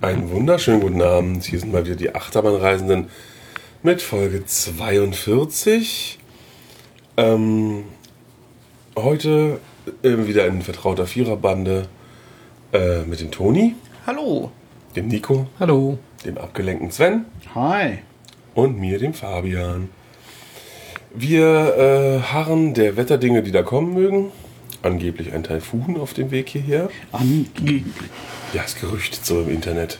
Einen wunderschönen guten Abend. Hier sind mal wieder die Achterbahnreisenden mit Folge 42. Ähm, heute äh, wieder in vertrauter Viererbande äh, mit dem Toni, Hallo. dem Nico, Hallo. dem abgelenkten Sven Hi. und mir, dem Fabian. Wir äh, harren der Wetterdinge, die da kommen mögen. Angeblich ein Taifun auf dem Weg hierher. Angeblich. Ja, ist gerüchtet so im Internet.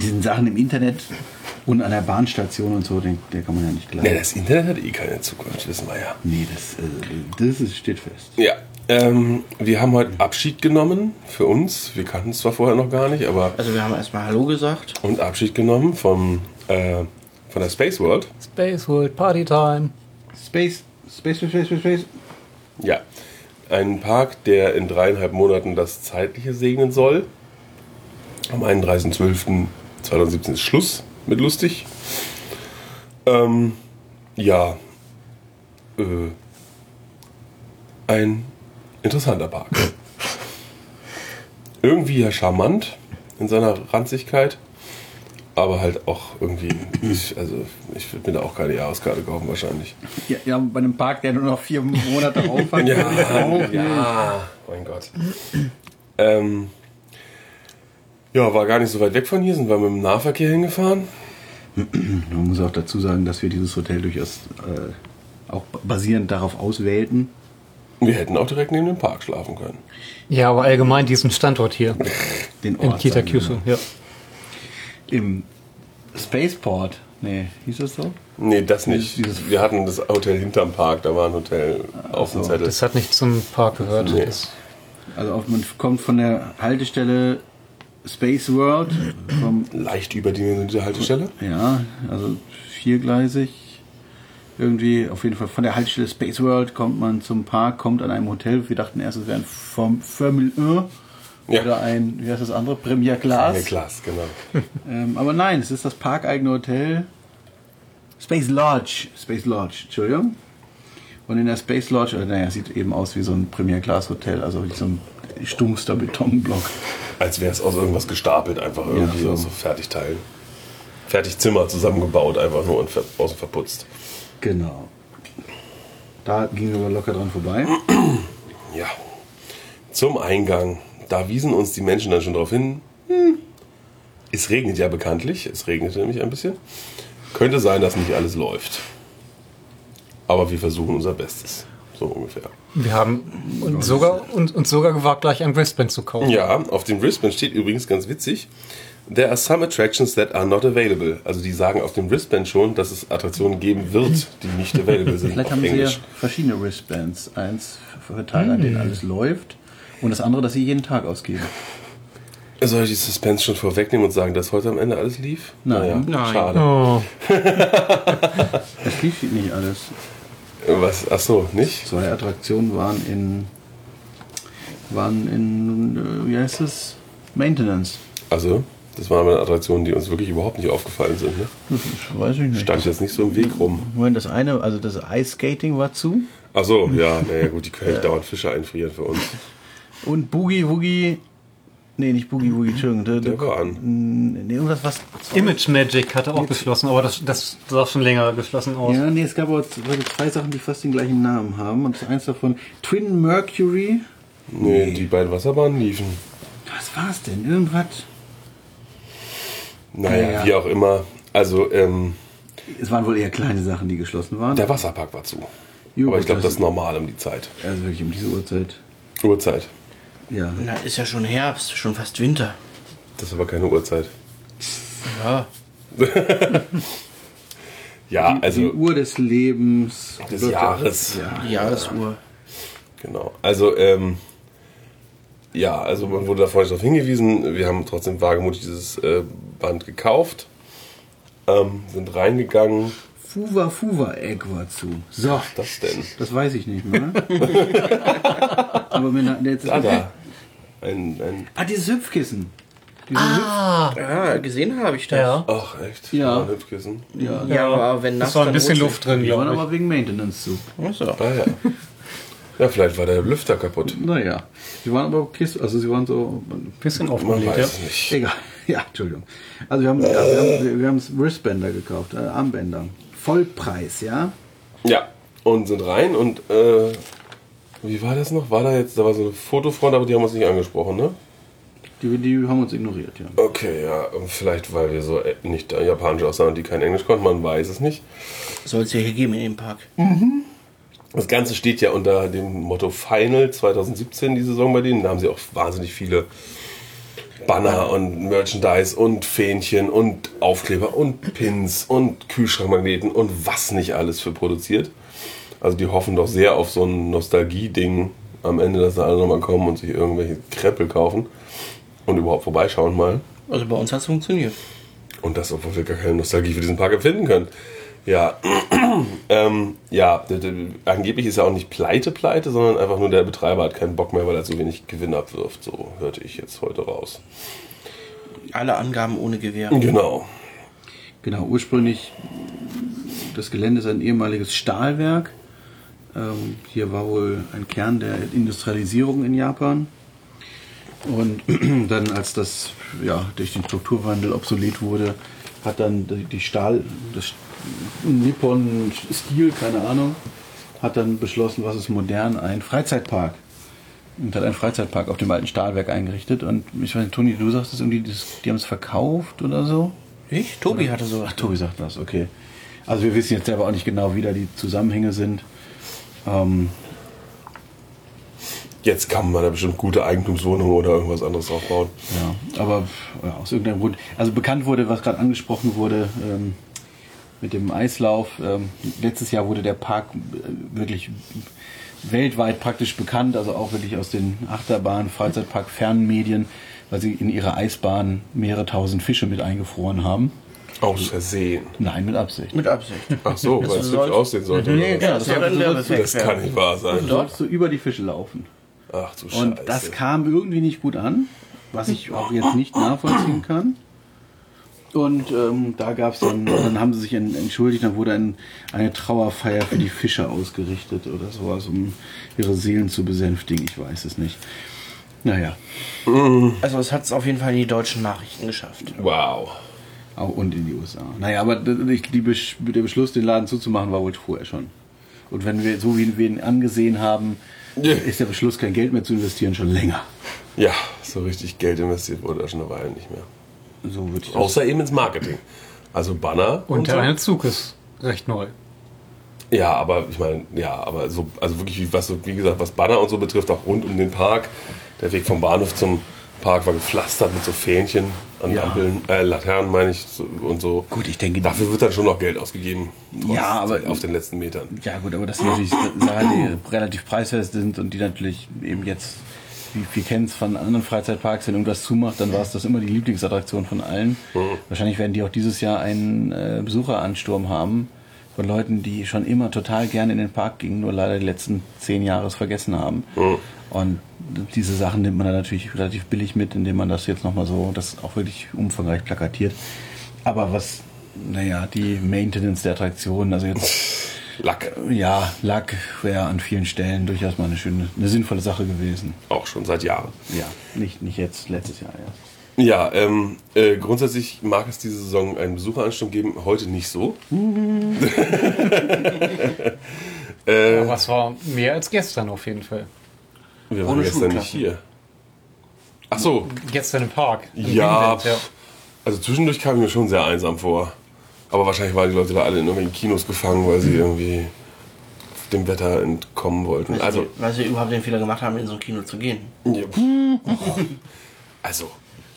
Diesen Sachen im Internet und an der Bahnstation und so, den, der kann man ja nicht glauben. Ne, das Internet hat eh keine Zukunft, wissen wir ja. Nee, das, äh, das ist, steht fest. Ja, ähm, wir haben heute Abschied genommen für uns. Wir kannten es zwar vorher noch gar nicht, aber Also wir haben erstmal Hallo gesagt. und Abschied genommen vom, äh, von der Space World. Space World Party Time. Space, Space, Space, Space, Space, Space. Ja, ein Park, der in dreieinhalb Monaten das Zeitliche segnen soll. Am 31.12.2017 ist Schluss mit lustig. Ähm, ja, äh, ein interessanter Park. Irgendwie ja charmant in seiner Ranzigkeit, aber halt auch irgendwie, ich, also ich würde mir da auch keine Jahreskarte kaufen wahrscheinlich. Ja, ja, bei einem Park, der nur noch vier Monate würde ich auch ja, mein Gott. Ähm, ja, war gar nicht so weit weg von hier, sind wir mit dem Nahverkehr hingefahren. Man muss auch dazu sagen, dass wir dieses Hotel durchaus äh, auch basierend darauf auswählten. Wir hätten auch direkt neben dem Park schlafen können. Ja, aber allgemein diesen Standort hier Den in Ort, wir Kitakyushu. mal. Ja. Im Spaceport. Nee, hieß das so? Nee, das nicht. Dieses- Wir hatten das Hotel hinterm Park, da war ein Hotel auf dem Zettel. Das hat nicht zum Park gehört. Nee. Also auf, man kommt von der Haltestelle Space World, vom, Leicht überdimensionierte Haltestelle. ja, also viergleisig. Irgendwie, auf jeden Fall von der Haltestelle Space World kommt man zum Park, kommt an einem Hotel. Wir dachten erst, es wäre ein Form- Formel 1 Ja. oder ein, wie heißt das andere, Premier Class. Ja, Glas, genau. Ähm, aber nein, es ist das parkeigene Hotel Space Lodge. Space Lodge, Entschuldigung. Und in der Space Lodge, äh, naja, sieht eben aus wie so ein Premier Class Hotel, also wie so ein stumpfster Betonblock. Als wäre es aus irgendwas gestapelt, einfach irgendwie Ja, so. aus so Fertigteilen. Fertigzimmer zusammengebaut, einfach nur und außen verputzt. Genau. Da gingen wir aber locker dran vorbei. Ja. Zum Eingang. Da wiesen uns die Menschen dann schon darauf hin. Hm, es regnet ja bekanntlich. Es regnete nämlich ein bisschen. Könnte sein, dass nicht alles läuft. Aber wir versuchen unser Bestes. So ungefähr. wir haben uns sogar, uns, uns sogar gewagt, gleich ein Wristband zu kaufen. Ja, auf dem Wristband steht übrigens ganz witzig. There are some attractions that are not available. Also die sagen auf dem Wristband schon, dass es Attraktionen geben wird, die nicht available sind Vielleicht auf haben sie ja Englisch. verschiedene Wristbands. Eins für Teile, an denen alles läuft. Und das andere, das sie jeden Tag ausgeben. Soll ich die Suspense schon vorwegnehmen und sagen, dass heute am Ende alles lief? Nein. Nein. Schade. Oh, Es lief nicht alles. Was? Ach so, nicht? Zwei Attraktionen waren in waren in äh, wie heißt es Maintenance. Also, das waren aber Attraktionen, die uns wirklich überhaupt nicht aufgefallen sind. Ne? Das weiß ich nicht. Stand jetzt nicht so im Weg rum. Moment, das eine, also das Ice Skating war zu Ach so, ja, naja, gut, die können nicht dauernd Fische einfrieren für uns. Und Boogie Woogie Nee, nicht Boogie Woogie, Entschuldigung. Der, Der war an. Nee, irgendwas was Image Magic hatte auch geschlossen, aber das, das sah schon länger geschlossen aus. Ja, nee, es gab aber zwei Sachen, die fast den gleichen Namen haben. Und eins davon Twin Mercury. Nee, die beiden Wasserbahnen liefen. Was war's denn? Irgendwas? Naja, Ja, ja. wie auch immer. Also, ähm, Es waren wohl eher kleine Sachen, die geschlossen waren. der Wasserpark war zu. Jo, Aber ich glaube, das das- ist normal um die Zeit. Also wirklich um diese Uhrzeit. Uhrzeit. Ja. Na, ist ja schon Herbst, schon fast Winter. Das ist aber keine Uhrzeit. Ja. Ja, Die also Uhr des Lebens. des Jahres. Ja. Die Jahresuhr. Genau. Also, ähm, ja, also man wurde da vorhin darauf hingewiesen. Wir haben trotzdem wagemutig dieses äh, Band gekauft. Ähm, sind reingegangen. Fuwa Fuwa Egg war zu. So. Das denn? Das weiß ich nicht mehr. Aber wenn er jetzt Da, da. Ein, ein, Ah, dieses Hüpfkissen. Diese Ah, Ja, gesehen habe ich das. ja. ach, echt? Ja. Ein Hüpfkissen. Hüpf ja. Ja, aber wenn Das nass, war ein bisschen Luft drin, Die waren glaube ich. aber wegen Maintenance zu. Ach so. Ah, ja. Ja, vielleicht war der Lüfter kaputt. Naja. Sie waren aber Kiss, also sie waren so. Bisschen Man aufgelegt, ja. weiß es nicht. Egal. Ja, Entschuldigung. Also wir haben, ja, wir haben, wir haben Wristbänder gekauft, äh, Armbänder. Vollpreis, ja? Ja, und sind rein und äh, wie war das noch? War da jetzt, da war so eine Fotofront, aber die haben uns nicht angesprochen, ne? Die, die haben uns ignoriert, ja. Okay, ja, vielleicht weil wir so äh, nicht japanisch aussahen und die kein Englisch konnten, man weiß es nicht. Soll es ja hier geben in dem Park. Das Ganze steht ja unter dem Motto Final 2017, die Saison bei denen. Da haben sie auch wahnsinnig viele Banner und Merchandise und Fähnchen und Aufkleber und Pins und Kühlschrankmagneten und was nicht alles für produziert. Also die hoffen doch sehr auf so ein Nostalgie-Ding am Ende, dass da alle nochmal kommen und sich irgendwelche Kreppel kaufen und überhaupt vorbeischauen mal. Also bei uns hat es funktioniert. Und das, obwohl wir gar keine Nostalgie für diesen Park empfinden können. Ja, ähm, ja, angeblich ist er auch nicht pleite, pleite, sondern einfach nur der Betreiber hat keinen Bock mehr, weil er so wenig Gewinn abwirft. So hörte ich jetzt heute raus. Alle Angaben ohne Gewehr. Genau. Genau, ursprünglich, das Gelände ist ein ehemaliges Stahlwerk. Ähm, hier war wohl ein Kern der Industrialisierung in Japan. Und dann, als das ja, durch den Strukturwandel obsolet wurde, hat dann die Stahl, das Nippon Stil, keine Ahnung, hat dann beschlossen, was ist modern, ein Freizeitpark. Und hat einen Freizeitpark auf dem alten Stahlwerk eingerichtet. Und ich weiß nicht, Toni, du sagst das irgendwie, die haben es verkauft oder so? Ich? Tobi hatte sowas. Ach, Tobi sagt das, okay. Also wir wissen jetzt selber auch nicht genau, wie da die Zusammenhänge sind. Ähm, Jetzt kann man da bestimmt gute Eigentumswohnungen oder irgendwas anderes aufbauen. ja, aber ja, aus irgendeinem Grund. Also bekannt wurde, was gerade angesprochen wurde, ähm, mit dem Eislauf. Ähm, letztes Jahr wurde der Park äh, wirklich weltweit praktisch bekannt, also auch wirklich aus den Achterbahn, Freizeitpark, Fernmedien, weil sie in ihrer Eisbahn mehrere tausend Fische mit eingefroren haben. Aus Versehen. Nein, mit Absicht. Mit Absicht. Ach so, weil es hübsch aussehen sollte. Nee, ja, was? das soll dann das- das kann nicht wahr sein. Du sollst so über die Fische laufen. Ach du Scheiße. Und das kam irgendwie nicht gut an, was ich auch jetzt nicht nachvollziehen kann. Und ähm, da gab es dann, dann haben sie sich en- entschuldigt, dann wurde ein, eine Trauerfeier für die Fische ausgerichtet oder sowas, um ihre Seelen zu besänftigen. Ich weiß es nicht. Naja, Also es hat es auf jeden Fall in die deutschen Nachrichten geschafft. Wow. Auch und in die USA. Naja, aber die Besch der Beschluss, den Laden zuzumachen, war wohl vorher schon. Und wenn wir, so wie wir ihn angesehen haben, Ja. ist der Beschluss, kein Geld mehr zu investieren, schon länger. Ja, so richtig Geld investiert wurde da schon eine Weile nicht mehr. So würde ich das Außer eben ins Marketing. Also Banner. Und so. der eine Zug ist recht neu. Ja, aber ich meine, ja, aber so, also wirklich, wie- was so, wie gesagt, was Banner und so betrifft, auch rund um den Park. Der Weg vom Bahnhof zum Park war gepflastert mit so Fähnchen an Ja. Ampeln, äh, Laternen meine ich und so. Gut, ich denke, Dafür wird dann schon noch Geld ausgegeben. Ja, aber- auf den letzten Metern. Ja gut, aber das sind natürlich Sachen, die relativ preisfest sind und die natürlich eben jetzt, wie wir kennen es von anderen Freizeitparks, wenn irgendwas zumacht, dann war es das immer die Lieblingsattraktion von allen. Wahrscheinlich werden die auch dieses Jahr einen äh, Besucheransturm haben von Leuten, die schon immer total gerne in den Park gingen, nur leider die letzten zehn Jahre es vergessen haben. Und diese Sachen nimmt man dann natürlich relativ billig mit, indem man das jetzt nochmal so, das auch wirklich umfangreich plakatiert. Aber was, naja, die Maintenance der Attraktionen, also jetzt Lack. ja, Lack wäre an vielen Stellen durchaus mal eine schöne, eine sinnvolle Sache gewesen. Auch schon seit Jahren. Ja, nicht, nicht jetzt, letztes Jahr erst. Ja, ähm, äh, grundsätzlich mag es diese Saison einen Besucheransturm geben, heute nicht so. äh, Aber es war mehr als gestern auf jeden Fall. wir waren ohne gestern nicht hier. Ach so, Gestern im Park. Im Ja, Greenland, pff. also zwischendurch kam ich mir schon sehr einsam vor. Aber wahrscheinlich waren die Leute da alle in irgendwelchen Kinos gefangen, weil sie irgendwie dem Wetter entkommen wollten. Also, Also, weil sie überhaupt den Fehler gemacht haben, in so ein Kino zu gehen. ja, also,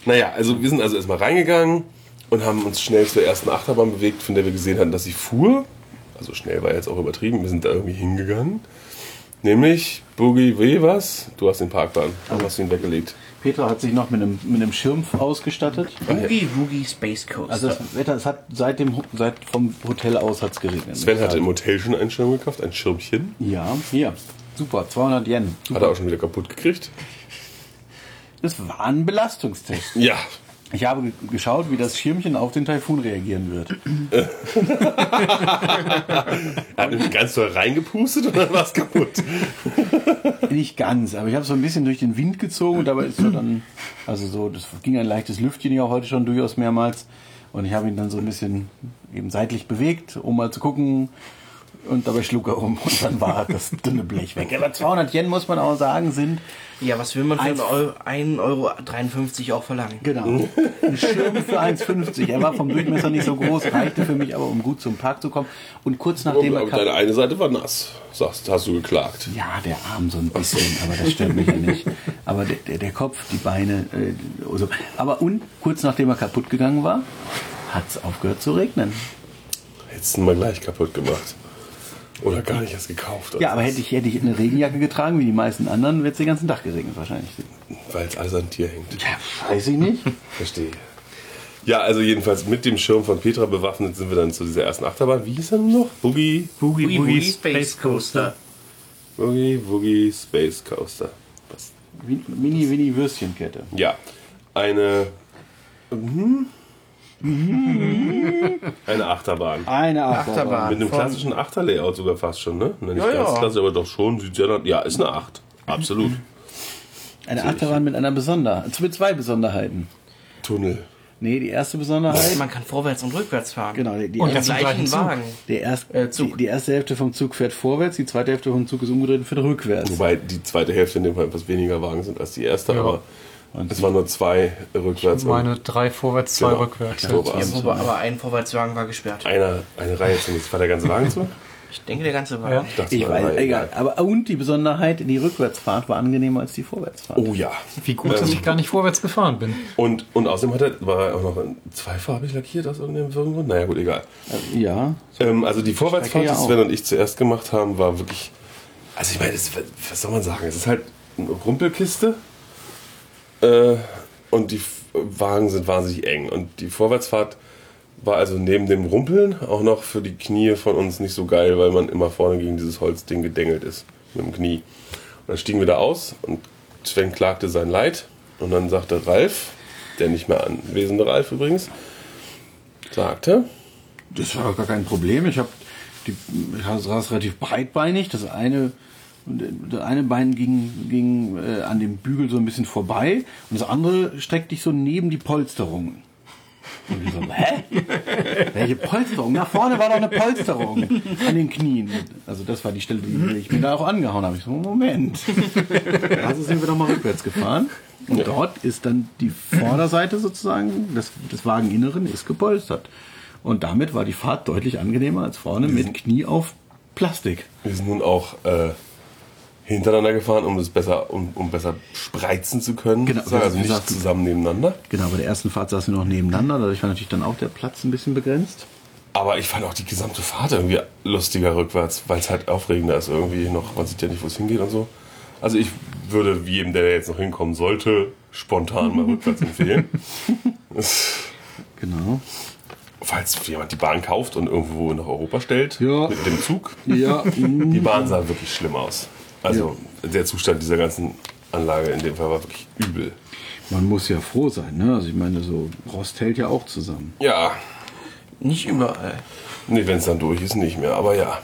naja, also wir sind also erstmal reingegangen und haben uns schnell zur ersten Achterbahn bewegt, von der wir gesehen hatten, dass sie fuhr. Also schnell war jetzt auch übertrieben, wir sind da irgendwie hingegangen. Nämlich Boogie W. was? Du hast den Parkplan, warum hast du ihn weggelegt? Petra hat sich noch mit einem, mit einem Schirm ausgestattet. Boogie Woogie Space Coaster. Also das Wetter, es hat seit dem seit vom Hotel aus hat's geregnet. Sven hatte im Hotel schon einen Schirm gekauft, ein Schirmchen. Ja, hier. Super, 200 Yen. Hat er auch schon wieder kaputt gekriegt. Das war ein Belastungstest. Ja, Ich habe ge- geschaut, wie das Schirmchen auf den Taifun reagieren wird. Hat nicht ganz so reingepustet und dann war es kaputt. Nicht ganz, aber ich habe so ein bisschen durch den Wind gezogen und dabei ist so dann, also so, das ging ein leichtes Lüftchen ja heute schon durchaus mehrmals und ich habe ihn dann so ein bisschen eben seitlich bewegt, um mal zu gucken und dabei schlug er um und dann war das dünne Blech weg. Aber 200 Yen, muss man auch sagen, sind Ja, was will man für Eins- 1,53 Euro auch verlangen? Genau. Ein Schirm für 1,50. Er war vom Durchmesser nicht so groß, reichte für mich aber, um gut zum Park zu kommen. Und kurz nachdem er Aber kam. deine eine Seite war nass, sagst, hast du geklagt. Ja, der Arm so ein bisschen, aber das stört mich ja nicht. Aber der, der, der Kopf, die Beine, äh, so. Aber und kurz nachdem er kaputt gegangen war, hat es aufgehört zu regnen. Hättest du ihn mal gleich kaputt gemacht. Oder gar nicht erst gekauft. Ja, aber hätte ich, hätte ich eine Regenjacke getragen, wie die meisten anderen, wäre es den ganzen Tag geregnet wahrscheinlich. Weil es alles an dir hängt. Ja, weiß ich nicht. Verstehe. Ja, also jedenfalls mit dem Schirm von Petra bewaffnet sind wir dann zu dieser ersten Achterbahn. Wie hieß er noch? Boogie, Boogie Boogie Boogie Space Space Coaster. Boogie, Boogie Space Coaster. Was? Mini, Mini Würstchenkette. Ja, eine... Mhm. Eine Achterbahn. Eine Achterbahn. Mit einem klassischen Achterlayout sogar fast schon, ne? Nicht Ja, ganz ja. klassisch, aber doch schon. Sieht ja, ist eine Acht. Absolut. Eine Achterbahn mit einer Besonderheit. Mit zwei Besonderheiten. Tunnel. Nee, die erste Besonderheit. Man kann vorwärts und rückwärts fahren. Genau, die, die, Und erste, im gleichen. Wagen. der erst, Äh, Zug. Die, die erste Hälfte vom Zug fährt vorwärts, die zweite Hälfte vom Zug ist umgedreht und fährt rückwärts. Wobei die zweite Hälfte in dem Fall etwas weniger Wagen sind als die erste, Ja. aber es waren nur zwei rückwärts. und Meine drei vorwärts, zwei Genau. rückwärts. Ja, wobei, aber ein Vorwärtswagen war gesperrt. Einer, eine Reihe zumindest. War der ganze Wagen zu? Ich denke, der ganze Wagen. Ja. Ich Ich weiß, Reihe. egal. Aber und die Besonderheit, die Rückwärtsfahrt war angenehmer als die Vorwärtsfahrt. Oh ja. Wie gut, dass ich gar nicht vorwärts gefahren bin. Und, und außerdem hat er, war er auch noch zweifarbig lackiert aus irgendeinem Grund. Naja, gut, egal. Ja. Ähm, also die Vorwärtsfahrt, die. Sven und ich zuerst gemacht haben, war wirklich. Also ich meine, das, was soll man sagen? Es ist halt eine Rumpelkiste. Äh, und die Wagen sind wahnsinnig eng. Und die Vorwärtsfahrt war also neben dem Rumpeln auch noch für die Knie von uns nicht so geil, weil man immer vorne gegen dieses Holzding gedengelt ist mit dem Knie. Und dann stiegen wir da aus und Sven klagte sein Leid. Und dann sagte Ralf, der nicht mehr anwesende Ralf übrigens, sagte, Das war gar kein Problem. Ich habe die ich saß relativ breitbeinig. Das eine das eine Bein ging, ging äh, an dem Bügel so ein bisschen vorbei und das andere streckte ich so neben die Polsterung. Und ich so, hä? Welche Polsterung? Nach vorne war doch eine Polsterung an den Knien. Also das war die Stelle, die ich mir da auch angehauen habe. Ich so, Moment. Also sind wir doch mal rückwärts gefahren. Und dort ist dann die Vorderseite sozusagen, das, das Wageninneren ist gepolstert. Und damit war die Fahrt deutlich angenehmer als vorne mit Knie auf Plastik. Wir sind nun auch äh, hintereinander gefahren, um das besser, um, um besser spreizen zu können. Genau, also wie nicht gesagt- zusammen nebeneinander. Genau, bei der ersten Fahrt saßen wir noch nebeneinander, dadurch war natürlich dann auch der Platz ein bisschen begrenzt. Aber ich fand auch die gesamte Fahrt irgendwie lustiger rückwärts, weil es halt aufregender ist irgendwie noch. Man sieht ja nicht, wo es hingeht und so. Also ich würde, wie jedem, der jetzt noch hinkommen sollte, spontan mal rückwärts empfehlen. Genau. Falls jemand die Bahn kauft und irgendwo nach Europa stellt, Ja. mit dem Zug. Ja, Die Bahn sah wirklich schlimm aus. Also der Zustand dieser ganzen Anlage in dem Fall war wirklich übel. man muss ja froh sein, ne? Also ich meine, so Rost hält ja auch zusammen. Ja, Nicht überall. nee, wenn es dann durch ist, nicht mehr. Aber ja,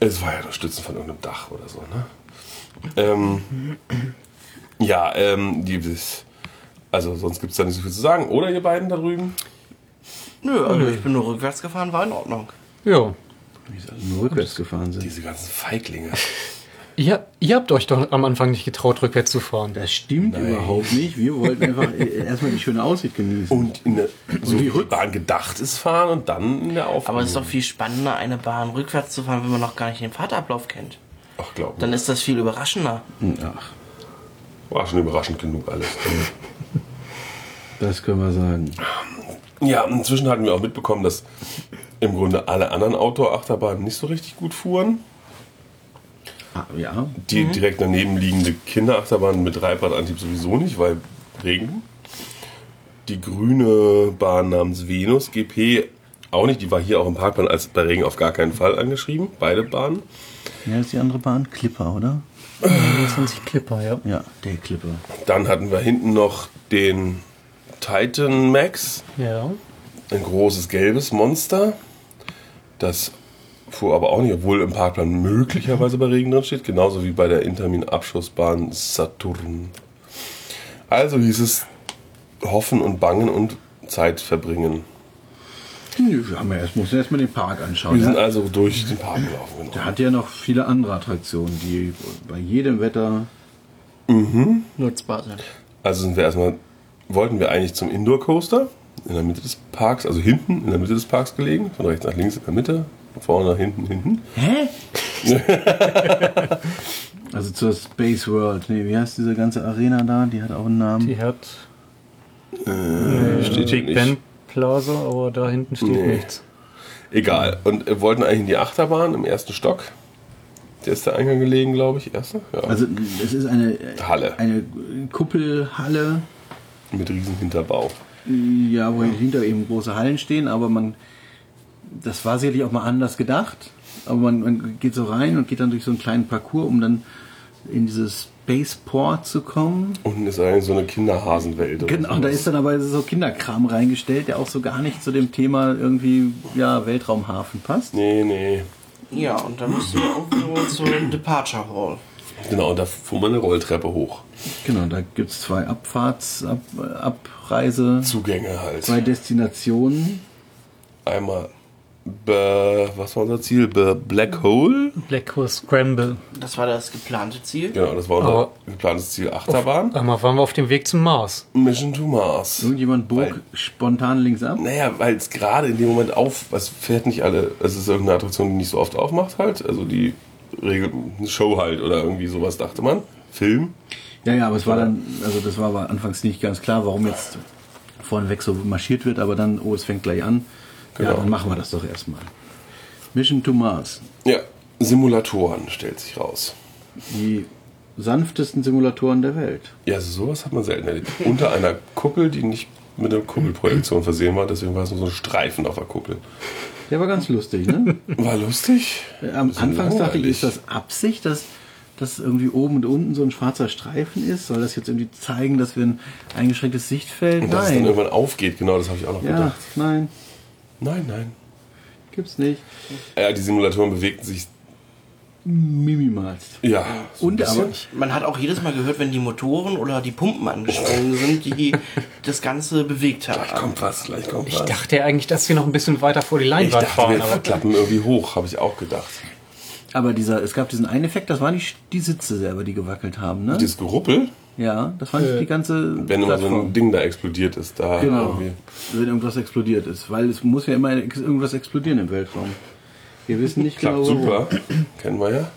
es war ja das Stützen von irgendeinem Dach oder so, ne? Ähm, ja, ähm, die, also sonst gibt es da nicht so viel zu sagen. Oder ihr beiden da drüben? Nö, also ich bin nur rückwärts gefahren, war in Ordnung. Ja. Wie sie alle nur rückwärts gefahren sind. Diese ganzen Feiglinge. Ihr, ihr habt euch doch am Anfang nicht getraut, rückwärts zu fahren. Das stimmt überhaupt nicht. Wir wollten einfach äh, erstmal die schöne Aussicht genießen. Und in der, so die wie die Rück- Bahn gedacht ist, fahren und dann in der Aufnahme. Aber es ist doch viel spannender, eine Bahn rückwärts zu fahren, wenn man noch gar nicht den Fahrtablauf kennt. Ach, glaub mir. Dann ist das viel überraschender. Ach, War schon überraschend genug alles. das können wir sagen. Ja, inzwischen hatten wir auch mitbekommen, dass im Grunde alle anderen Outdoor-Achterbahnen nicht so richtig gut fuhren. Ah, ja. Die direkt daneben liegende Kinderachterbahn mit Reibradantrieb sowieso nicht, weil Regen. Die grüne Bahn namens Venus GP auch nicht. Die war hier auch im Parkplan als bei Regen auf gar keinen Fall angeschrieben. Beide Bahnen. Ja, ist die andere Bahn Clipper, oder? 29 Clipper, ja. Ja, der Clipper. Dann hatten wir hinten noch den Titan Max, Ja. ein großes gelbes Monster. Das fuhr aber auch nicht, obwohl im Parkplan möglicherweise bei Regen drin steht, genauso wie bei der Intermin-Abschussbahn Saturn. Also hieß es hoffen und bangen und Zeit verbringen. Wir haben ja erst, muss erst mal den Park anschauen. Wir sind Der, also durch den Park gelaufen. Genau. der hat ja noch viele andere Attraktionen, die bei jedem Wetter. Nutzbar sind. Also sind wir erstmal, wollten wir eigentlich zum Indoor Coaster in der Mitte des Parks, also hinten in der Mitte des Parks gelegen, von rechts nach links in der Mitte, vorne nach hinten, hinten. Hä? also zur Space World. Nee, wie heißt diese ganze Arena da? Die hat auch einen Namen. Die hat Steht Big nicht. Ben Plaza, aber da hinten steht Nee. nichts. Egal. Und wir wollten eigentlich in die Achterbahn im ersten Stock. Der ist der Eingang gelegen, glaube ich, erster. Ja. Also es ist eine Halle. eine Kuppelhalle, mit riesen Hinterbau. ja, wo hinter eben große Hallen stehen, aber man das war sicherlich auch mal anders gedacht, aber man, man geht so rein und geht dann durch so einen kleinen Parcours, um dann in dieses Spaceport zu kommen. Unten ist eigentlich so eine Kinderhasenwelt. oder Genau, so. da ist dann aber so Kinderkram reingestellt, der auch so gar nicht zu dem Thema irgendwie ja Weltraumhafen passt. Nee, nee. Ja, und dann musst du irgendwo zur Departure Hall. Genau, und da fuhr man eine Rolltreppe hoch. Genau, da gibt es zwei Abfahrts, Ab, Abreise, Zugänge halt. zwei Destinationen. Einmal, be, was war unser Ziel? Be Black Hole? Black Hole Scramble. Das war das geplante Ziel. Genau, das war unser Aber- geplantes Ziel. Achterbahn. Einmal waren wir auf dem Weg zum Mars. Mission to Mars. Irgendjemand bog Weil- spontan links ab. Naja, weil es gerade in dem Moment auf, es fährt nicht alle, es ist irgendeine Attraktion, die nicht so oft aufmacht halt, also die Regel, eine Show halt oder irgendwie sowas dachte man. Film. Ja, ja, aber es war dann, also das war aber anfangs nicht ganz klar, warum jetzt vorneweg so marschiert wird, aber dann, oh, es fängt gleich an. Ja, Genau. dann machen wir das doch erstmal. Mission to Mars. Ja, Simulatoren stellt sich raus. Die sanftesten Simulatoren der Welt. Ja, also sowas hat man selten erlebt. Unter einer Kuppel, die nicht mit einer Kuppelprojektion versehen war, deswegen war es nur so ein Streifen auf der Kuppel. Der war ganz lustig, ne? War lustig. Am Anfangs dachte ich, ist das Absicht, dass dass irgendwie oben und unten so ein schwarzer Streifen ist? Soll das jetzt irgendwie zeigen, dass wir ein eingeschränktes Sichtfeld? Und dass es dann Nein. irgendwann aufgeht, genau, das habe ich auch noch Ja, gedacht. nein, Nein, nein. gibt's nicht. Ja, die Simulatoren bewegten sich, Minimalst. ja, so Und aber Man hat auch jedes Mal gehört, wenn die Motoren oder die Pumpen angesprungen sind, die das Ganze bewegt Gleich haben. kommt was, gleich kommt Ich was. dachte ja eigentlich, dass wir noch ein bisschen weiter vor die ich Leinwand dachte, fahren. wir Aber klappen irgendwie hoch, habe ich auch gedacht. Aber dieser, es gab diesen einen Effekt, das waren die, die Sitze selber, die gewackelt haben, ne? Dieses Geruppel, Ja, das war nicht die ganze wenn immer so ein. Ding da explodiert ist, da Genau, irgendwie. wenn irgendwas explodiert ist. Weil es muss ja immer irgendwas explodieren im Weltraum. Wir wissen nicht Klappt genau, super, kennen wir ja.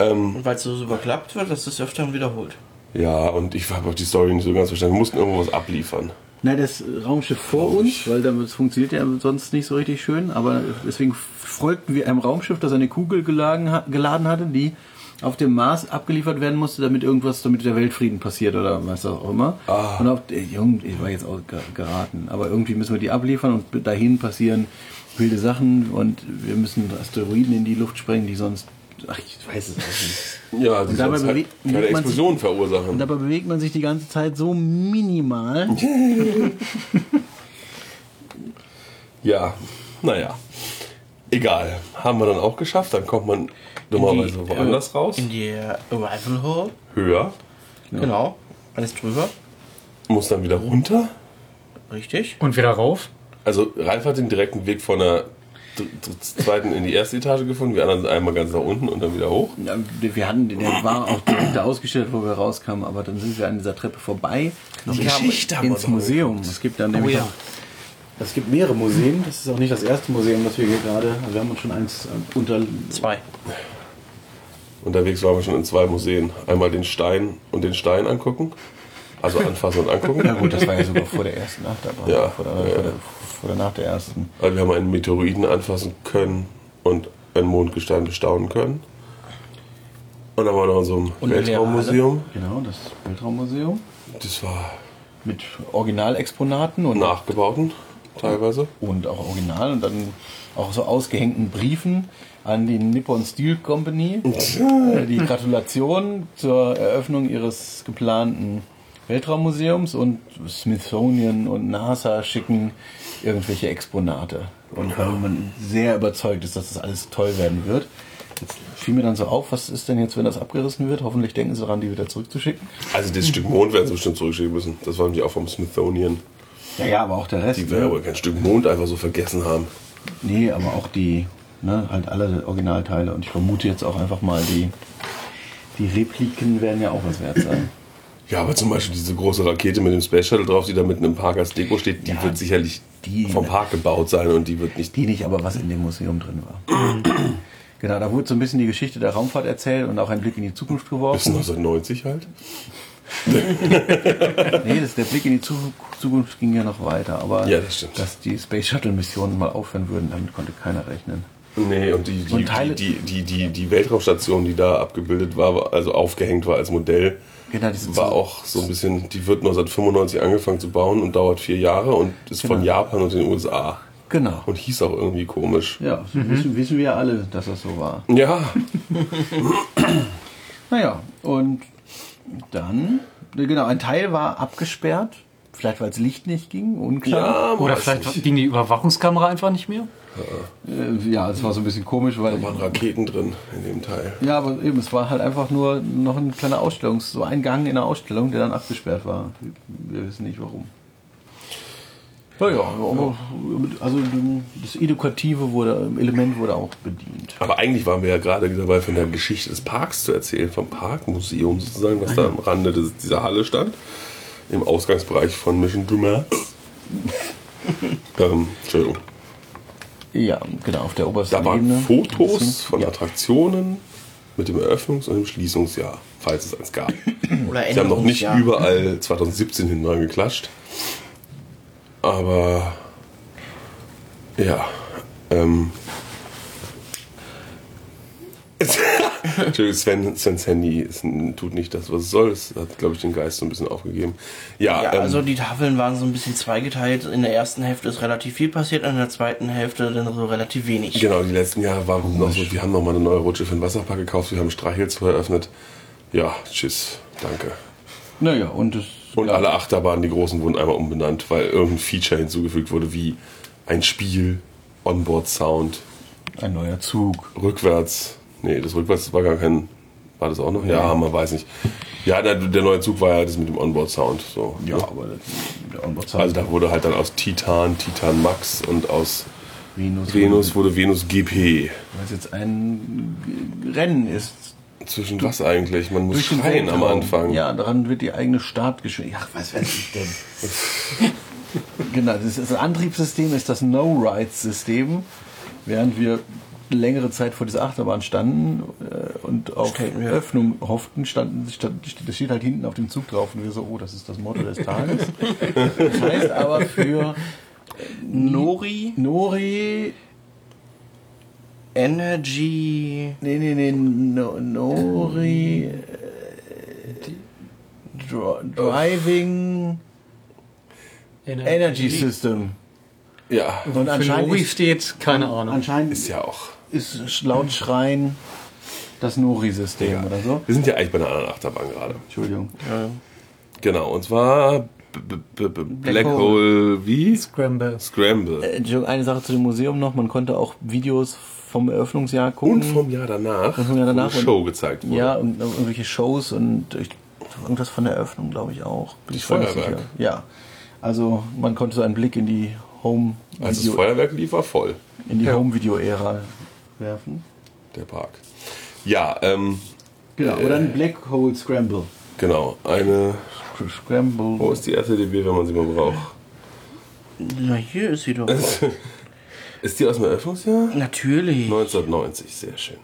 Ähm, Und weil es so super klappt wird, das ist öfter wiederholt. ja, und ich habe auch die Story nicht so ganz verstanden. Wir mussten irgendwo was abliefern. Na, das Raumschiff vor uns, weil das funktioniert ja sonst nicht so richtig schön, aber deswegen folgten wir einem Raumschiff, das eine Kugel geladen hatte, die auf dem Mars abgeliefert werden musste, damit irgendwas, damit der Weltfrieden passiert oder was auch immer. Und auf, ich war jetzt auch ge- geraten, aber irgendwie müssen wir die abliefern und dahin passieren wilde Sachen und wir müssen Asteroiden in die Luft sprengen, die sonst, ach, ich weiß es auch nicht. Ja, die Und dabei halt keine man sich- Explosion Und verursachen. dabei bewegt man sich die ganze Zeit so minimal. Ja, naja. Egal. Haben wir dann auch geschafft. Dann kommt man dummerweise Die, woanders äh, raus. In die Arrival Hall. Höher. Genau. Alles drüber. Muss dann wieder runter. Richtig. und wieder rauf. Also Ralf hat den direkten Weg von der zweiten in die erste Etage gefunden. Wir anderen sind einmal ganz nach unten und dann wieder hoch. Ja, wir hatten, der war auch direkt da ausgestellt, wo wir rauskamen, aber dann sind wir an dieser Treppe vorbei Die Geschichte haben wir ins Museum. Es gibt dann nämlich ja. auch, es gibt mehrere Museen. Das ist auch nicht das erste Museum, das wir hier gerade, also wir haben uns schon eins äh, unter, Zwei. Unterwegs waren wir schon in zwei Museen. Einmal den Stein und den Stein angucken. Also anfassen und angucken. ja gut, das war ja sogar vor der ersten Achterbahn, Ja, vor, der, ja, vor, der, vor der nach der ersten. Also wir haben einen Meteoriten anfassen können und ein Mondgestein bestaunen können. Und dann waren wir noch in so einem Und Weltraummuseum. Genau, das Weltraummuseum Das war mit Originalexponaten und nachgebauten teilweise. und auch original und dann auch so ausgehängten Briefen an die Nippon Steel Company. Äh, die Gratulation zur Eröffnung ihres geplanten Weltraummuseums und Smithsonian und NASA schicken irgendwelche Exponate. Und weil man sehr überzeugt ist, dass das alles toll werden wird. Jetzt fiel mir dann so auf, was ist denn jetzt, wenn das abgerissen wird? Hoffentlich denken sie daran, die wieder zurückzuschicken. Also das Stück Mond werden sie bestimmt zurückschicken müssen. Das wollen die auch vom Smithsonian. Ja, ja, aber auch der Rest. Die werden ne? aber kein Stück Mond einfach so vergessen haben. Nee, aber auch die, ne, halt alle Originalteile. Und ich vermute jetzt auch einfach mal, die, die Repliken werden ja auch was wert sein. Ja, aber zum Beispiel diese große Rakete mit dem Space Shuttle drauf, die da mitten im Park als Deko steht, die Ja, wird sicherlich die- vom Park gebaut sein und die wird nicht. Die nicht, aber was in dem Museum drin war. genau, da wurde so ein bisschen die Geschichte der Raumfahrt erzählt und auch ein Blick in die Zukunft Bis geworfen. 1990 halt. Nee, das, der Blick in die Zu- Zukunft ging ja noch weiter, aber Ja, das dass die Space Shuttle Missionen mal aufhören würden, damit konnte keiner rechnen. Nee, und die, die, Und Teile- die, die, die, die Weltraumstation, die da abgebildet war, also aufgehängt war als Modell, Genau, war auch so ein bisschen, die wird 1995 angefangen zu bauen und dauert vier Jahre und ist von Genau. Japan und den USA. Genau. Und hieß auch irgendwie komisch. Ja, wissen, wissen wir ja alle, dass das so war. Ja, Naja, und dann, genau, ein Teil war abgesperrt. Vielleicht, weil das Licht nicht ging, unklar. ja Oder vielleicht nicht. ging die Überwachungskamera einfach nicht mehr? Äh, ja, es war so ein bisschen komisch, weil. Da waren Raketen drin in dem Teil. Ja, aber eben, es war halt einfach nur noch ein kleiner Ausstellungs-, so ein Gang in der Ausstellung, der dann abgesperrt war. Wir wissen nicht warum. Naja, aber, also das Edukative wurde, Element wurde auch bedient. Aber eigentlich waren wir ja gerade dabei, von der Geschichte des Parks zu erzählen, vom Parkmuseum sozusagen, was da am Rande des, dieser Halle stand. Im Ausgangsbereich von Mission Dumas. ähm, Entschuldigung. Ja, genau, auf der obersten Da waren Ebene. Fotos von ja. Attraktionen mit dem Eröffnungs- und dem Schließungsjahr, falls es eins gab. Oder Sie haben noch nicht überall 2017 hinten dran geklatscht. Aber ja. Ähm. Entschuldigung, Sven, Svens Handy ist, tut nicht das, was es soll. Es hat, glaube ich, den Geist so ein bisschen aufgegeben. Ja, Ja, ähm, also die Tafeln waren so ein bisschen zweigeteilt. In der ersten Hälfte ist relativ viel passiert, in der zweiten Hälfte dann so relativ wenig. genau, die letzten Jahre waren noch so, wir haben noch mal eine neue Rutsche für den Wasserpark gekauft, wir haben Streichels eröffnet. Ja, tschüss, danke. Naja, und das. Und alle Achterbahnen, die großen, wurden einmal umbenannt, weil irgendein Feature hinzugefügt wurde, wie ein Spiel, Onboard-Sound, Ein neuer Zug. rückwärts. Nee, das rückwärts war gar kein. War das auch noch? Ja, man weiß nicht. Ja, der, der neue Zug war ja das mit dem Onboard-Sound. So, Ja, ne? aber der Onboard Also da wurde halt dann aus Titan, Titan Max und aus Venus. Venus wurde Venus GP. Weil es jetzt ein Rennen ist. Zwischen was eigentlich? Man muss schreien am. Anfang. Ja, daran wird die eigene Startgeschwindigkeit. Ach, was weiß ich denn? genau, das, ist, das Antriebssystem ist das No-Rides-System. Während wir längere Zeit vor dieser Achterbahn standen äh, und auf Standen wir- Öffnung hofften, standen, stand, das steht halt hinten auf dem Zug drauf und wir so, oh, das ist das Motto des Tages. Das heißt aber für Nori, Nori, Energy, nee, nee, nee, no, Nori, äh, Dri- Driving Energy System. Ja, Und Für anscheinend Nori steht, keine Ahnung. anscheinend ist ja auch. Ist laut Schreien das Nori-System oder so. Wir sind ja eigentlich bei einer anderen Achterbahn gerade. Entschuldigung. Genau, und zwar B -B -B Black, Hole, wie? Scramble. Scramble. Äh, Entschuldigung, eine Sache zu dem Museum noch. Man konnte auch Videos vom Eröffnungsjahr gucken. Und vom Jahr danach, Und vom Jahr danach wo eine und- Show gezeigt wurde. Ja, und noch irgendwelche Shows und ich, irgendwas von der Eröffnung, glaube ich auch. Bin ich voll nicht Feuerwerk. sicher. Ja. Also man konnte so einen Blick in die Home Als das Feuerwerk lief, war voll, in die Ja. Home Video Ära werfen. der Park. Ja, ähm, Genau. Oder ein Black Hole Scramble. genau. Eine. Scramble. Wo ist die RTDB, wenn man sie mal braucht? na hier ist sie doch. Ist die aus dem Eröffnungsjahr? Natürlich. 1990, sehr schön.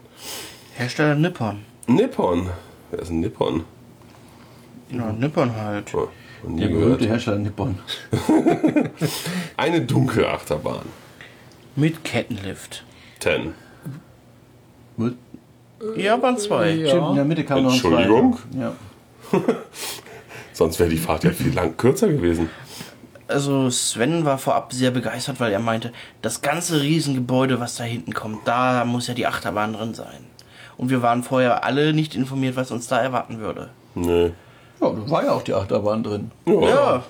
Hersteller Nippon. Nippon. Wer ist ein Nippon? Ja, Nippon halt. Oh, der berühmte Hersteller Nippon. Eine dunkle Achterbahn. Mit Kettenlift. Ten. Ja, waren zwei. Ja. Stimmt, in der Mitte kam noch ein Entschuldigung? zweiter. Ja. Sonst wäre die Fahrt ja viel lang kürzer gewesen. Also Sven war vorab sehr begeistert, weil er meinte, das ganze Riesengebäude, was da hinten kommt, da muss ja die Achterbahn drin sein. Und wir waren vorher alle nicht informiert, was uns da erwarten würde. Nee. Ja, da war ja auch die Achterbahn drin. Ja,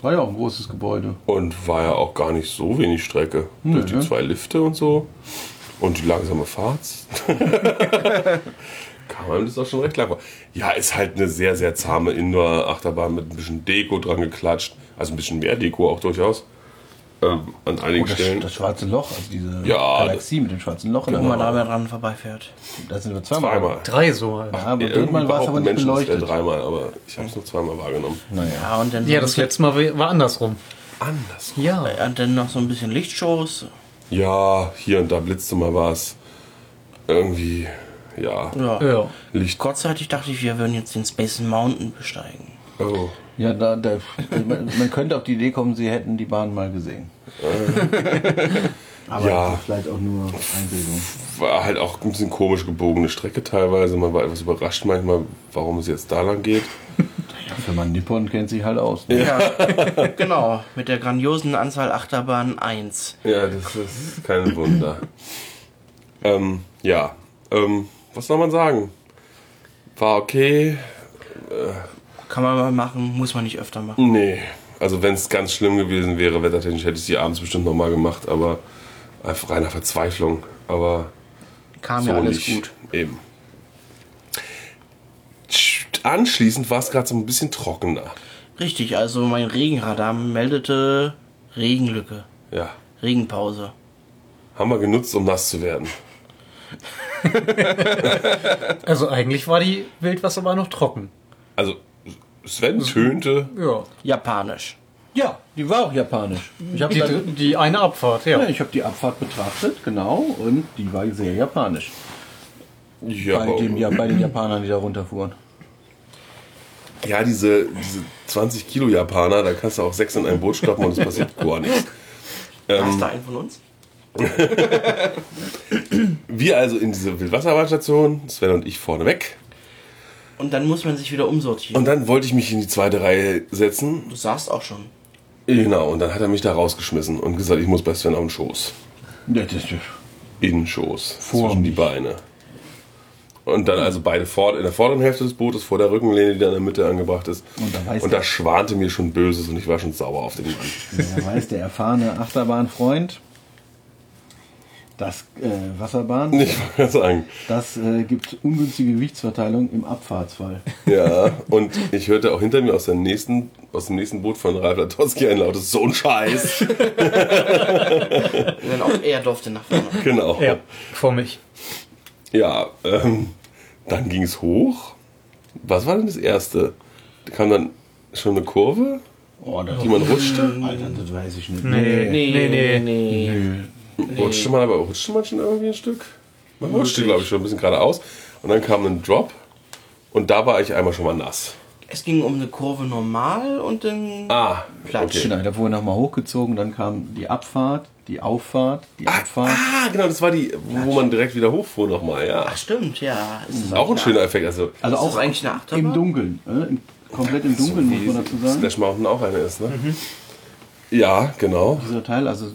War ja auch ein großes Gebäude. Und war ja auch gar nicht so wenig Strecke. Durch die ne? zwei Lifte und so. Und die langsame Fahrt. Kam einem das auch schon recht lang vor. Ja, ist halt eine sehr, sehr zahme Indoor-Achterbahn mit ein bisschen Deko dran geklatscht. Also ein bisschen mehr Deko auch durchaus. Ähm, an einigen Oh, das, Stellen. das schwarze Loch, also diese Ja, Galaxie mit dem schwarzen Loch. wenn in man der da dran vorbeifährt. Da sind wir zweimal. Zweimal. Drei so. halt. Ja, aber Ja, irgendwann war es aber nicht beleuchtet. dreimal, aber ich habe es nur zweimal wahrgenommen. Naja. Ja, und dann, Ja, das letzte Mal war andersrum. Anders. Ja. und dann noch so ein bisschen Lichtshows. Ja, hier und da blitzte mal was. Irgendwie, ja, Ja. Ja. Licht. Kurzzeitig dachte ich, wir würden jetzt den Space Mountain besteigen. Oh. Ja, da, da, man, man könnte auf die Idee kommen, sie hätten die Bahn mal gesehen. aber Ja. vielleicht auch nur Einbildung. War halt auch ein bisschen komisch gebogene Strecke teilweise. Man war etwas überrascht manchmal, warum es jetzt da lang geht. Für man Nippon kennt sich halt aus. Ne? Ja, genau. Mit der grandiosen Anzahl Achterbahnen 1. Ja, das ist kein Wunder. ähm, ja, ähm, was soll man sagen? War okay. Kann man mal machen, muss man nicht öfter machen. Nee, also wenn es ganz schlimm gewesen wäre, wettertechnisch hätte ich sie abends bestimmt nochmal gemacht, aber einfach reiner Verzweiflung. Aber Kam so ja alles nicht. gut. Eben. Anschließend war es gerade so ein bisschen trockener. Richtig, also mein Regenradar meldete Regenlücke, Ja. Regenpause. Haben wir genutzt, um nass zu werden. Also eigentlich war die Wildwasserbahn noch trocken. Also Sven tönte. Ja. Japanisch. Ja, die war auch japanisch. Ich habe Die, die eine Abfahrt, ja. ja, ich habe die Abfahrt betrachtet, genau, und die war sehr japanisch. Ja, bei, dem, ja, bei den Japanern, die da runterfuhren. Ja diese, diese 20 Kilo Japaner, da kannst du auch sechs in ein Boot stoppen und es passiert gar nichts. Ähm, Hast du einen von uns? Wir also in diese Wildwasserbahnstation, Sven und ich vorneweg. Und dann muss man sich wieder umsortieren. Und dann wollte ich mich in die zweite Reihe setzen. du saßt auch schon. Genau, und dann hat er mich da rausgeschmissen und gesagt, ich muss bei Sven auf den Schoß. Ja, das, das, In den Schoß. Vor zwischen die. Beine. Und dann also beide vor, in der vorderen Hälfte des Bootes, vor der Rückenlehne, die da in der Mitte angebracht ist. Und da weiß und da schwante mir schon Böses und ich war schon sauer auf den Mann. Ja, weiß der erfahrene Achterbahnfreund, das äh, Wasserbahn, Ich wollte sagen. das äh, gibt ungünstige Gewichtsverteilung im Abfahrtsfall. Ja, und ich hörte auch hinter mir aus, der nächsten, aus dem nächsten Boot von Ralf Latowski ein lautes So ein Scheiß. Und dann auch er durfte nach vorne. genau. Ja, vor mich. Ja, ähm, dann ging es hoch. Was war denn das erste? Da kam dann schon eine Kurve, Oh, die man rutschte. Alter, das weiß ich nicht. Nee, nee, nee. nee. Rutschte man aber rutschte man schon irgendwie ein Stück? Man rutschte, glaube ich, schon ein bisschen geradeaus. Und dann kam ein Drop. Und da war ich einmal schon mal nass. Es ging um eine Kurve normal und dann Ah, Platsch. okay. Genau, da wurde nochmal hochgezogen, dann kam die Abfahrt, die Auffahrt, die Abfahrt. Ah, genau, das war die, wo man direkt wieder hochfuhr nochmal, ja. Ach stimmt, ja. Ist Auch ein schöner Effekt. Also, Also auch eigentlich eine Achterbahn? im Dunkeln. Äh, im, komplett im Dunkeln, muss man dazu sagen. Splash Mountain auch eine ist, ne? Ja, genau. Dieser Teil, also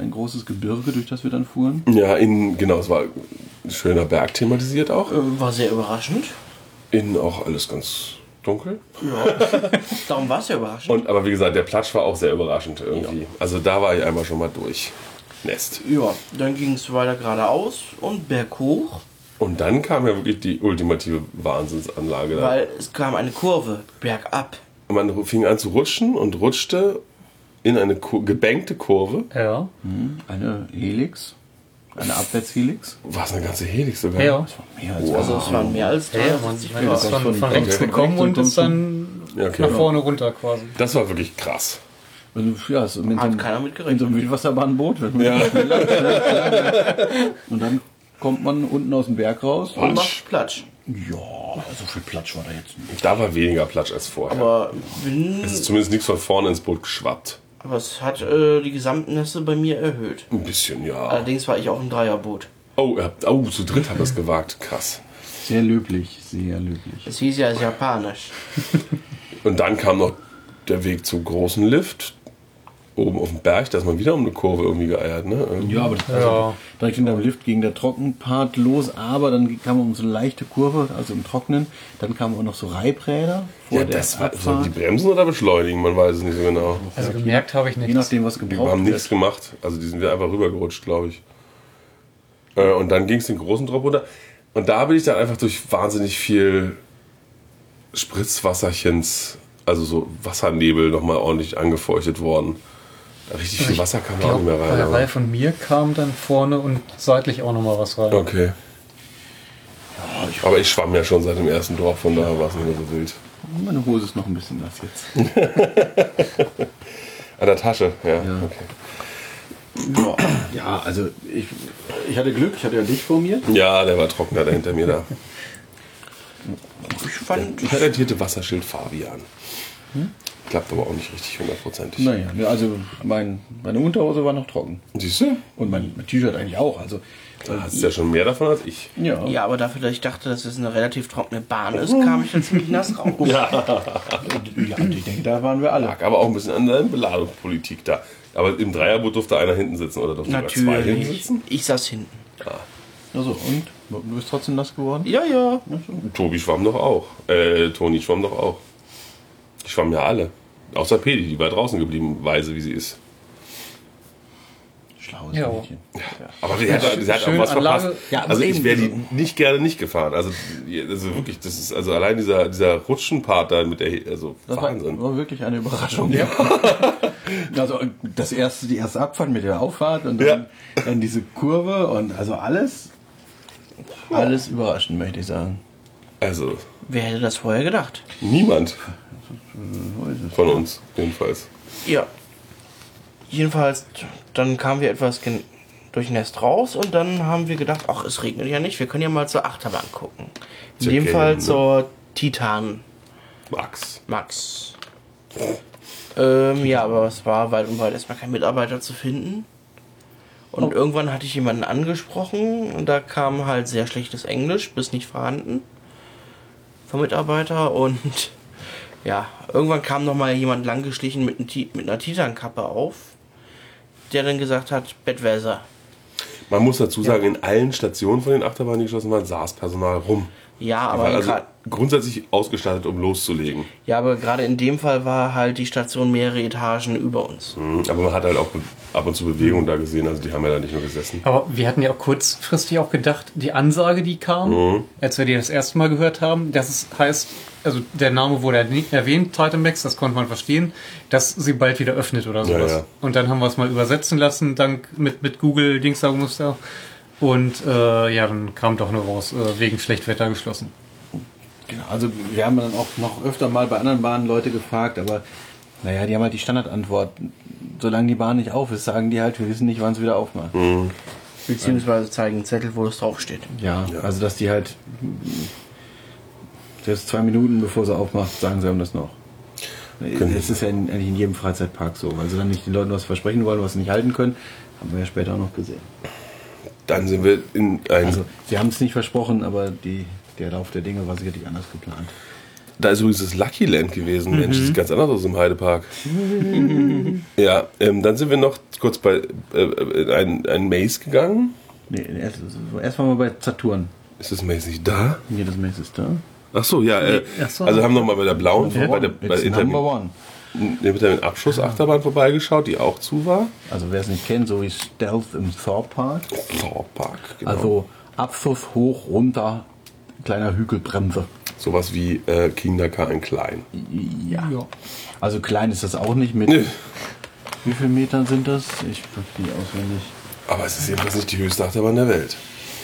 ein großes Gebirge, durch das wir dann fuhren. Ja, innen, genau, es war ein schöner Berg thematisiert auch. Äh, War sehr überraschend. Innen auch alles ganz dunkel. Darum war es ja überraschend. Und, aber wie gesagt, der Platsch war auch sehr überraschend irgendwie. Also da war ich einmal schon mal durch. Nest. ja, dann ging es weiter geradeaus und berghoch, Und dann kam ja wirklich die ultimative Wahnsinnsanlage. Da. weil es kam eine Kurve bergab. Man fing an zu rutschen und rutschte in eine Kur gebänkte Kurve. Ja. Eine Helix, eine Abwärtshelix. War es eine ganze Helix sogar? Ja. Mehr als Also es waren mehr als Ja, ja, man, 63 man ist das von, von- von rechts okay. gekommen und ist dann Ja, okay. nach vorne runter quasi. Das war wirklich krass. Also, ja, so mit Hat so keiner mit gerechnet. In so einem Wildwasserbahnboot. Ja. Und dann kommt man unten aus dem Berg raus. Und macht Platsch. Ja, so viel Platsch war da jetzt nicht. Da war weniger Platsch als vorher. Aber, es ist zumindest nichts von vorne ins Boot geschwappt. Aber es hat äh, die Gesamtnässe bei mir erhöht. Ein bisschen, ja. Allerdings war ich auch im Dreierboot. Oh, habt, oh zu dritt habt ihr es gewagt. Krass. Sehr löblich, sehr löblich. Es hieß ja es ist japanisch. Und dann kam noch der Weg zum großen Lift. Oben auf dem Berg, da ist man wieder um eine Kurve irgendwie geeiert, ne? Irgendwie. Ja, aber das Ja. direkt hinter dem Lift ging der Trockenpart los, aber dann kam man um so eine leichte Kurve, also im Trocknen. Dann kamen auch noch so Reibräder vor Ja, der das war so Abfahrt. die Bremsen oder beschleunigen, man weiß es nicht so genau. Also gemerkt habe ich Je nichts. nachdem, was Die gebraucht haben nichts wird. gemacht, also die sind wir einfach rübergerutscht, glaube ich. Äh, und dann ging es den großen Drop runter. Und da bin ich dann einfach durch wahnsinnig viel Spritzwasserchens, also so Wassernebel, nochmal ordentlich angefeuchtet worden. Richtig viel Wasser kam da auch glaub, nicht mehr bei rein. der aber- Reihe von mir kam dann vorne und seitlich auch nochmal was rein. Okay. Aber ich schwamm ja schon seit dem ersten Dorf, von daher war es nicht mehr so wild. Meine Hose ist noch ein bisschen nass jetzt. An der Tasche, ja. Okay. Ja, ja also ich, ich hatte Glück, ich hatte ja dich vor mir. Ja, der war trockener da hinter mir da. Ich fand, Patentierte Wasserschild Fabian. Klappt aber auch nicht richtig hundertprozentig. Naja, ne, also mein, meine Unterhose war noch trocken. Siehst du? Und mein, mein T-Shirt eigentlich auch. Also, Da hast du ja schon mehr davon als ich. ja. ja, aber dafür, dass ich dachte, dass es eine relativ trockene Bahn ist, kam ich dann ziemlich nass raus. ja, und ich denke, da waren wir alle. Lag aber auch ein bisschen an der Beladungspolitik da. Aber im Dreierboot durfte einer hinten sitzen oder durfte sogar zwei hinten Natürlich. sitzen? Ich saß hinten. Also, und? Du bist trotzdem nass geworden? Ja, ja. Tobi schwamm doch auch. Äh, Toni schwamm doch auch. Die schwammen ja alle. Außer Pedi, die war draußen geblieben, weise wie sie ist. Schlaues Ja. Mädchen. Aber sie hat, sie hat auch was Anlage. verpasst. Ja, also ich wäre die nicht gerne nicht gefahren. Also, also wirklich, das ist also allein dieser, dieser Rutschenpart da mit der, also Das war, Wahnsinn. war wirklich eine Überraschung. Ja. also das erste, die erste Abfahrt mit der Auffahrt und dann, Ja. dann diese Kurve und also alles, alles überraschend, möchte ich sagen. Also Wer hätte das vorher gedacht? niemand von uns jedenfalls. Ja. Jedenfalls, dann kamen wir etwas gen- durchnässt raus und dann haben wir gedacht, ach, es regnet ja nicht, wir können ja mal zur Achterbahn gucken. In dem Fall zur Titan Max. Max. Ähm, ja, aber es war weit und weit erstmal kein Mitarbeiter zu finden. Und irgendwann hatte ich jemanden angesprochen und da kam halt sehr schlechtes Englisch, bis nicht vorhanden. Vom Mitarbeiter und ja, irgendwann kam noch mal jemand langgeschlichen mit, Ti- mit einer Titankappe auf, der dann gesagt hat, Bettwässer. Man muss dazu sagen, in allen Stationen von den Achterbahnen, die geschlossen waren, saß Personal rum. Ja, aber also grundsätzlich ausgestattet, um loszulegen. ja, aber gerade in dem Fall war halt die Station mehrere Etagen über uns. Mhm, Aber man hat halt auch ab und zu Bewegung da gesehen, also die haben ja da nicht nur gesessen. Aber wir hatten ja auch kurzfristig auch gedacht, die Ansage, die kam, Mhm. als wir die das erste Mal gehört haben, dass es heißt, also der Name wurde nicht erwähnt, Titamax, das konnte man verstehen, dass sie bald wieder öffnet oder sowas. Ja, ja. Und dann haben wir es mal übersetzen lassen, dank mit, mit Google Dingsda-Muster. Und äh, ja, dann kam doch nur raus, äh, wegen Schlechtwetter geschlossen. Genau, also wir haben dann auch noch öfter mal bei anderen Bahnen Leute gefragt, aber naja, die haben halt die Standardantwort. Solange die Bahn nicht auf ist, sagen die halt, wir wissen nicht, wann es wieder aufmacht. Beziehungsweise zeigen einen Zettel, wo es draufsteht. Ja, also dass die halt selbst zwei Minuten bevor sie aufmacht, sagen sie haben das noch. Das ist ja in, eigentlich in jedem Freizeitpark so, weil sie dann nicht den Leuten was versprechen wollen, was sie nicht halten können. Haben wir ja später auch noch gesehen. Dann sind wir in ein. Also sie haben es nicht versprochen, aber die, der Lauf der Dinge war sicherlich anders geplant. Da ist übrigens das Lucky Land gewesen. Mensch, das sieht ganz anders aus im Heidepark. ja, ähm, dann sind wir noch kurz bei äh, äh, ein, ein Maze gegangen. Nee, erst, erst waren wir bei Saturn. Ist das Maze nicht da? Hier, das Maze ist da. Ach so, ja. Äh, ach so. Also haben wir noch mal bei der blauen, bei der, bei number one. mit der Abschlussachterbahn vorbeigeschaut, die auch zu war. Also wer es nicht kennt, so wie Stealth im Thor Park. Thor Park, genau. Also Abschuss hoch, runter, kleiner Hügelbremse. Sowas wie äh, King Dakar in klein. Ja. Also klein ist das auch nicht mit. Nö. Wie viele Metern sind das? Ich hab die auswendig. Aber es ist jedenfalls nicht die höchste Achterbahn der Welt.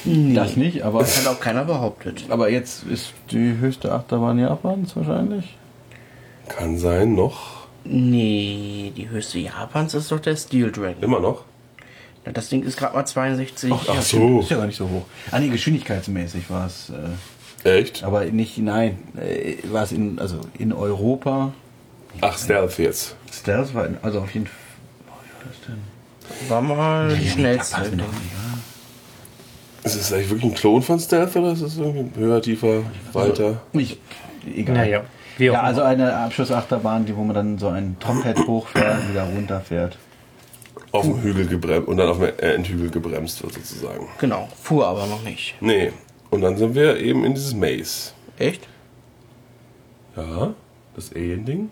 Das nicht, aber, Das hat auch keiner behauptet. aber jetzt ist die höchste Achterbahn Japans wahrscheinlich. Kann sein, noch. Nee, die höchste Japans ist doch der Steel Dragon. Immer noch. Na, Das Ding ist gerade mal 62. Ach so. Ist ja gar nicht so hoch. Ah nee, geschwindigkeitsmäßig war es. Äh, Echt? aber nicht, nein, äh, war es in, also in Europa. Ach, Stealth jetzt. Stealth war, in, also auf jeden Fall. Wie war das denn? War mal die schnellste. Nicht, ja. Ist es eigentlich wirklich ein Klon von Stealth oder ist es irgendwie höher, tiefer, weiter? Ich, egal. Naja. Wie auch Ja, also eine Abschussachterbahn, die, wo man dann so ein Tophead hochfährt und wieder runterfährt. Auf dem Hügel gebremst und dann auf dem Endhügel gebremst wird sozusagen. Genau, fuhr aber noch nicht. Nee. Und dann sind wir eben in dieses Maze. Echt? Ja, das Alien-Ding.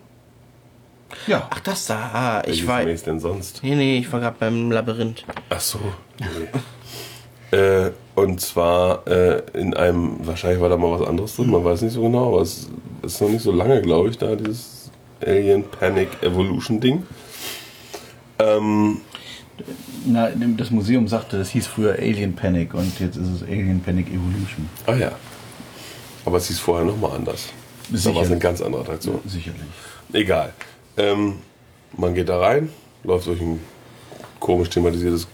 Ja. Ach, das da. Ah, ich war. Maze denn sonst? Nee, nee, ich war gerade beim Labyrinth. Ach so. Nee. äh, und zwar äh, in einem, wahrscheinlich war da mal was anderes drin, man weiß nicht so genau, aber es ist noch nicht so lange, glaube ich, da dieses Alien Panic Evolution Ding. Ähm, Na, das Museum sagte, das hieß früher Alien Panic und jetzt ist es Alien Panic Evolution. ah ja. Aber es hieß vorher nochmal anders. Da war es eine ganz andere Attraktion. Sicherlich. Egal. Ähm, man geht da rein, läuft durch ein komisch thematisiertes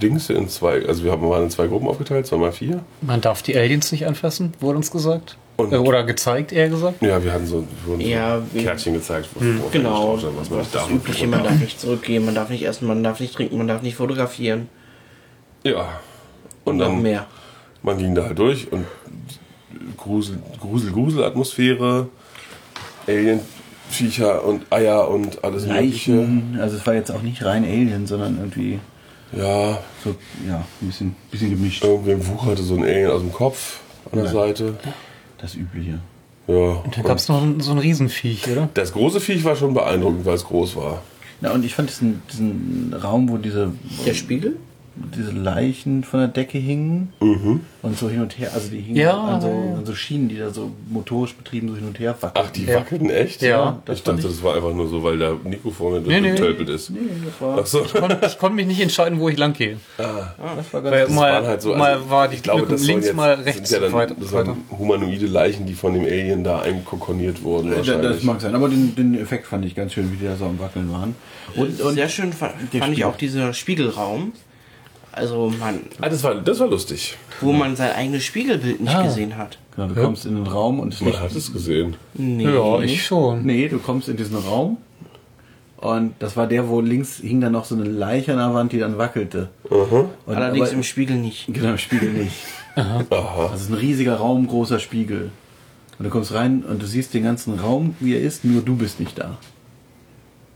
Dings in zwei, also wir haben waren in zwei Gruppen aufgeteilt, zweimal vier. Man darf die Aliens nicht anfassen, wurde uns gesagt. Und- Äh, Oder gezeigt, eher gesagt. Ja, wir hatten so, wurden Ja, so wir- Kärtchen gezeigt, wo wo Genau, draufstand, was man nicht das darf. Übliche, man darf nicht zurückgehen, man darf nicht essen, man darf nicht trinken, man darf nicht fotografieren. Ja. Und, Und noch dann, mehr. man ging da halt durch und Grusel, Grusel, Grusel-Atmosphäre, Alien-Viecher und Eier und alles Mögliche. Leichen, also es war jetzt auch nicht rein Alien, sondern irgendwie Ja, so, ja, ein bisschen, bisschen gemischt. irgendwem wucherte so ein Alien aus dem Kopf an der. Seite. Das Übliche. Ja. Da gab es noch so ein Riesenviech, oder? Das große Viech war schon beeindruckend, weil es groß war. Na, und ich fand diesen, diesen Raum, wo diese, Der Spiegel? Diese Leichen von der Decke hingen und so hin und her, also die hingen Ja, an, so, ja, ja. an so Schienen, die da so motorisch betrieben so hin und her wackeln. Ach, die Ja. wackelten echt? Ja, das ich dachte, ich- das war einfach nur so, weil der Nico vorne Nee, nee. durchgetölpelt ist. Nee, das war, Ach so. Ich konnte, ich konnte mich nicht entscheiden, wo ich lang gehe. das war ganz Weil Das mal, waren halt so, mal also, war die ich glaube, das links, jetzt, mal sind rechts ja dann, weiter. das waren humanoide Leichen, die von dem Alien da einkokoniert wurden. Wahrscheinlich. Das mag sein, aber den, den Effekt fand ich ganz schön, wie die da so am Wackeln waren. Und, und Sehr schön fand, fand ich auch dieser Spiegelraum. Also man, ah, das, war, das war lustig. wo man sein eigenes Spiegelbild nicht Ah. gesehen hat. genau, du kommst in den Raum und Man hat es gesehen. Nee. Ja, ich schon. Nee, du kommst in diesen Raum und das war der, wo links hing dann noch so eine Leiche an der Wand, die dann wackelte. Und, Allerdings aber- im Spiegel nicht. Genau, im Spiegel nicht. Aha. Das ist ein riesiger Raum, großer Spiegel. Und du kommst rein und du siehst den ganzen Raum, wie er ist, nur du bist nicht da.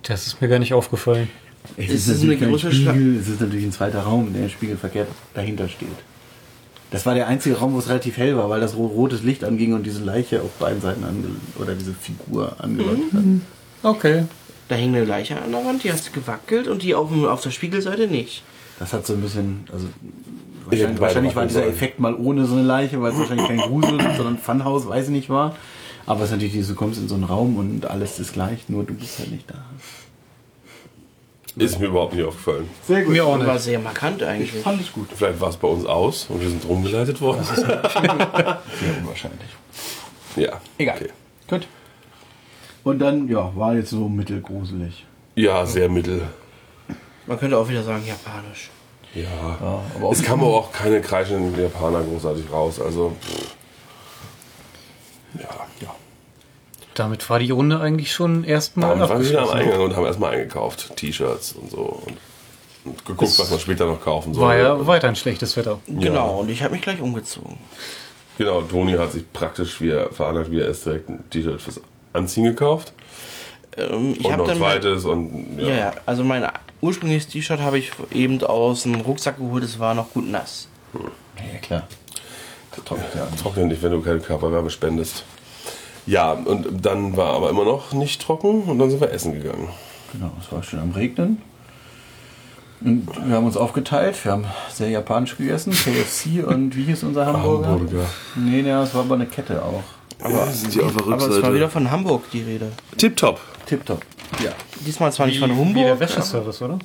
Das ist mir gar nicht aufgefallen. Es Ist ist, eine große Spiegel, es ist natürlich ein zweiter Raum, in dem der Spiegel verkehrt dahinter steht. Das war der einzige Raum, wo es relativ hell war, weil das ro- rotes Licht anging und diese Leiche auf beiden Seiten ange oder diese Figur angeleuchtet hat. Okay. Da hing eine Leiche an der Wand, die hat gewackelt und die auf, auf der Spiegelseite nicht. Das hat so ein bisschen, also wahrscheinlich, wahrscheinlich war dieser. Effekt mal ohne so eine Leiche, weil es wahrscheinlich kein Grusel, sondern Funhouse, weiß ich nicht war. Aber es ist natürlich, du kommst in so einen Raum und alles ist gleich, nur du bist halt nicht da. Ist mir überhaupt nicht aufgefallen. Sehr Mir auch War nicht. sehr markant eigentlich. Fand ich gut. Vielleicht war es bei uns aus und wir sind rumgeleitet worden. Sehr unwahrscheinlich. Ja. Egal. Okay. Gut. Und dann, ja, war jetzt so mittelgruselig. Ja, sehr mittel. Man könnte auch wieder sagen, japanisch. Ja. Ja, aber es kam aber auch keine kreischenden Japaner großartig raus. Also. pff. Ja. ja. Damit war die Runde eigentlich schon erstmal Dann waren wir wieder am. Eingang und haben erstmal eingekauft. T-Shirts und so. Und, und geguckt, was man später noch kaufen soll. War ja weiter ein schlechtes Wetter. Genau, und ich habe mich gleich umgezogen. Genau, Toni hat sich praktisch wie er veranlagt, wie er erst direkt ein T-Shirt fürs Anziehen gekauft. Ähm, ich und habe noch ein dann mein, zweites und ja. ja, also mein ursprüngliches T-Shirt habe ich eben aus dem Rucksack geholt, es war noch gut nass. Ja, klar. Das trocknet ja nicht, wenn du keine Körperwärme spendest. Ja, und dann war aber immer noch nicht trocken und dann sind wir essen gegangen. Genau, es war schon am Regnen. Und wir haben uns aufgeteilt. Wir haben sehr japanisch gegessen. KFC und wie hieß unser Hamburger? Hamburger. Nee, nee, es war aber eine Kette auch. Aber sind die auf der Aber es war wieder von Hamburg die Rede. Tipptopp. Tipptopp. Ja. Diesmal zwar nicht von Wie der. Wäscheservice, oder?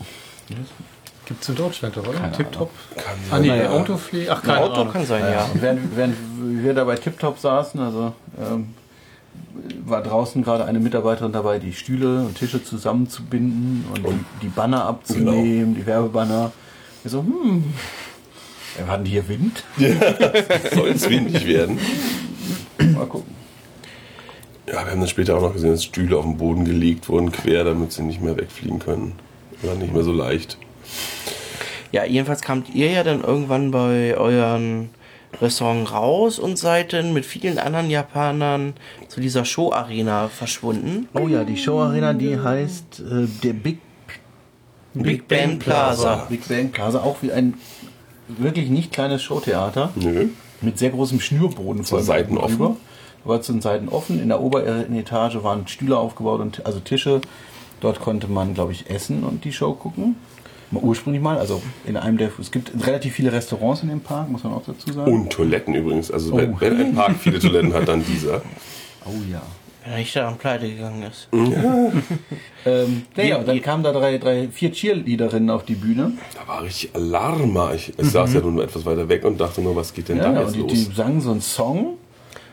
Gibt es in Deutschland doch, oder? Kann Ah, nee, Naja. Autopflege. Ach, Ein keine Auto Ahnung. kann sein, Ja. ja. Während, während wir da bei Tipptopp saßen, also ähm, war draußen gerade eine Mitarbeiterin dabei, die Stühle und Tische zusammenzubinden und, die, die Banner abzunehmen, die Werbebanner. Wir so, hm, wir hatten hier Wind. Soll es windig werden. Mal gucken. Ja, wir haben dann später auch noch gesehen, dass Stühle auf den Boden gelegt wurden, quer, damit sie nicht mehr wegfliegen können. War nicht mehr so leicht. Ja, jedenfalls kamt ihr ja dann irgendwann bei euren Restaurant raus und seid dann mit vielen anderen Japanern zu dieser Show-Arena verschwunden. Oh ja, die Show Arena, die heißt äh, der Big, Big Ben Plaza. Big Bang Plaza, auch wie ein wirklich nicht kleines Showtheater. Nö. Mit sehr großem Schnürboden. Zur voll Seiten offen. War zu den Seiten offen. In der oberen Etage waren Stühle aufgebaut, und also Tische. Dort konnte man, glaube ich, essen und die Show gucken. Mal Ursprünglich mal, also in einem der, es gibt relativ viele Restaurants in dem Park, muss man auch dazu sagen. Und Toiletten übrigens. Also wenn, Oh. wenn ein Park viele Toiletten hat, dann dieser. oh ja. Wenn er nicht daran pleite gegangen ist. Ähm, naja, dann kamen da drei, drei, vier Cheerleaderinnen auf die Bühne. Da war richtig Alarm. Ich, ich saß ja nun etwas weiter weg und dachte nur, was geht denn Ja, da ja, jetzt und die, los? die sangen so einen Song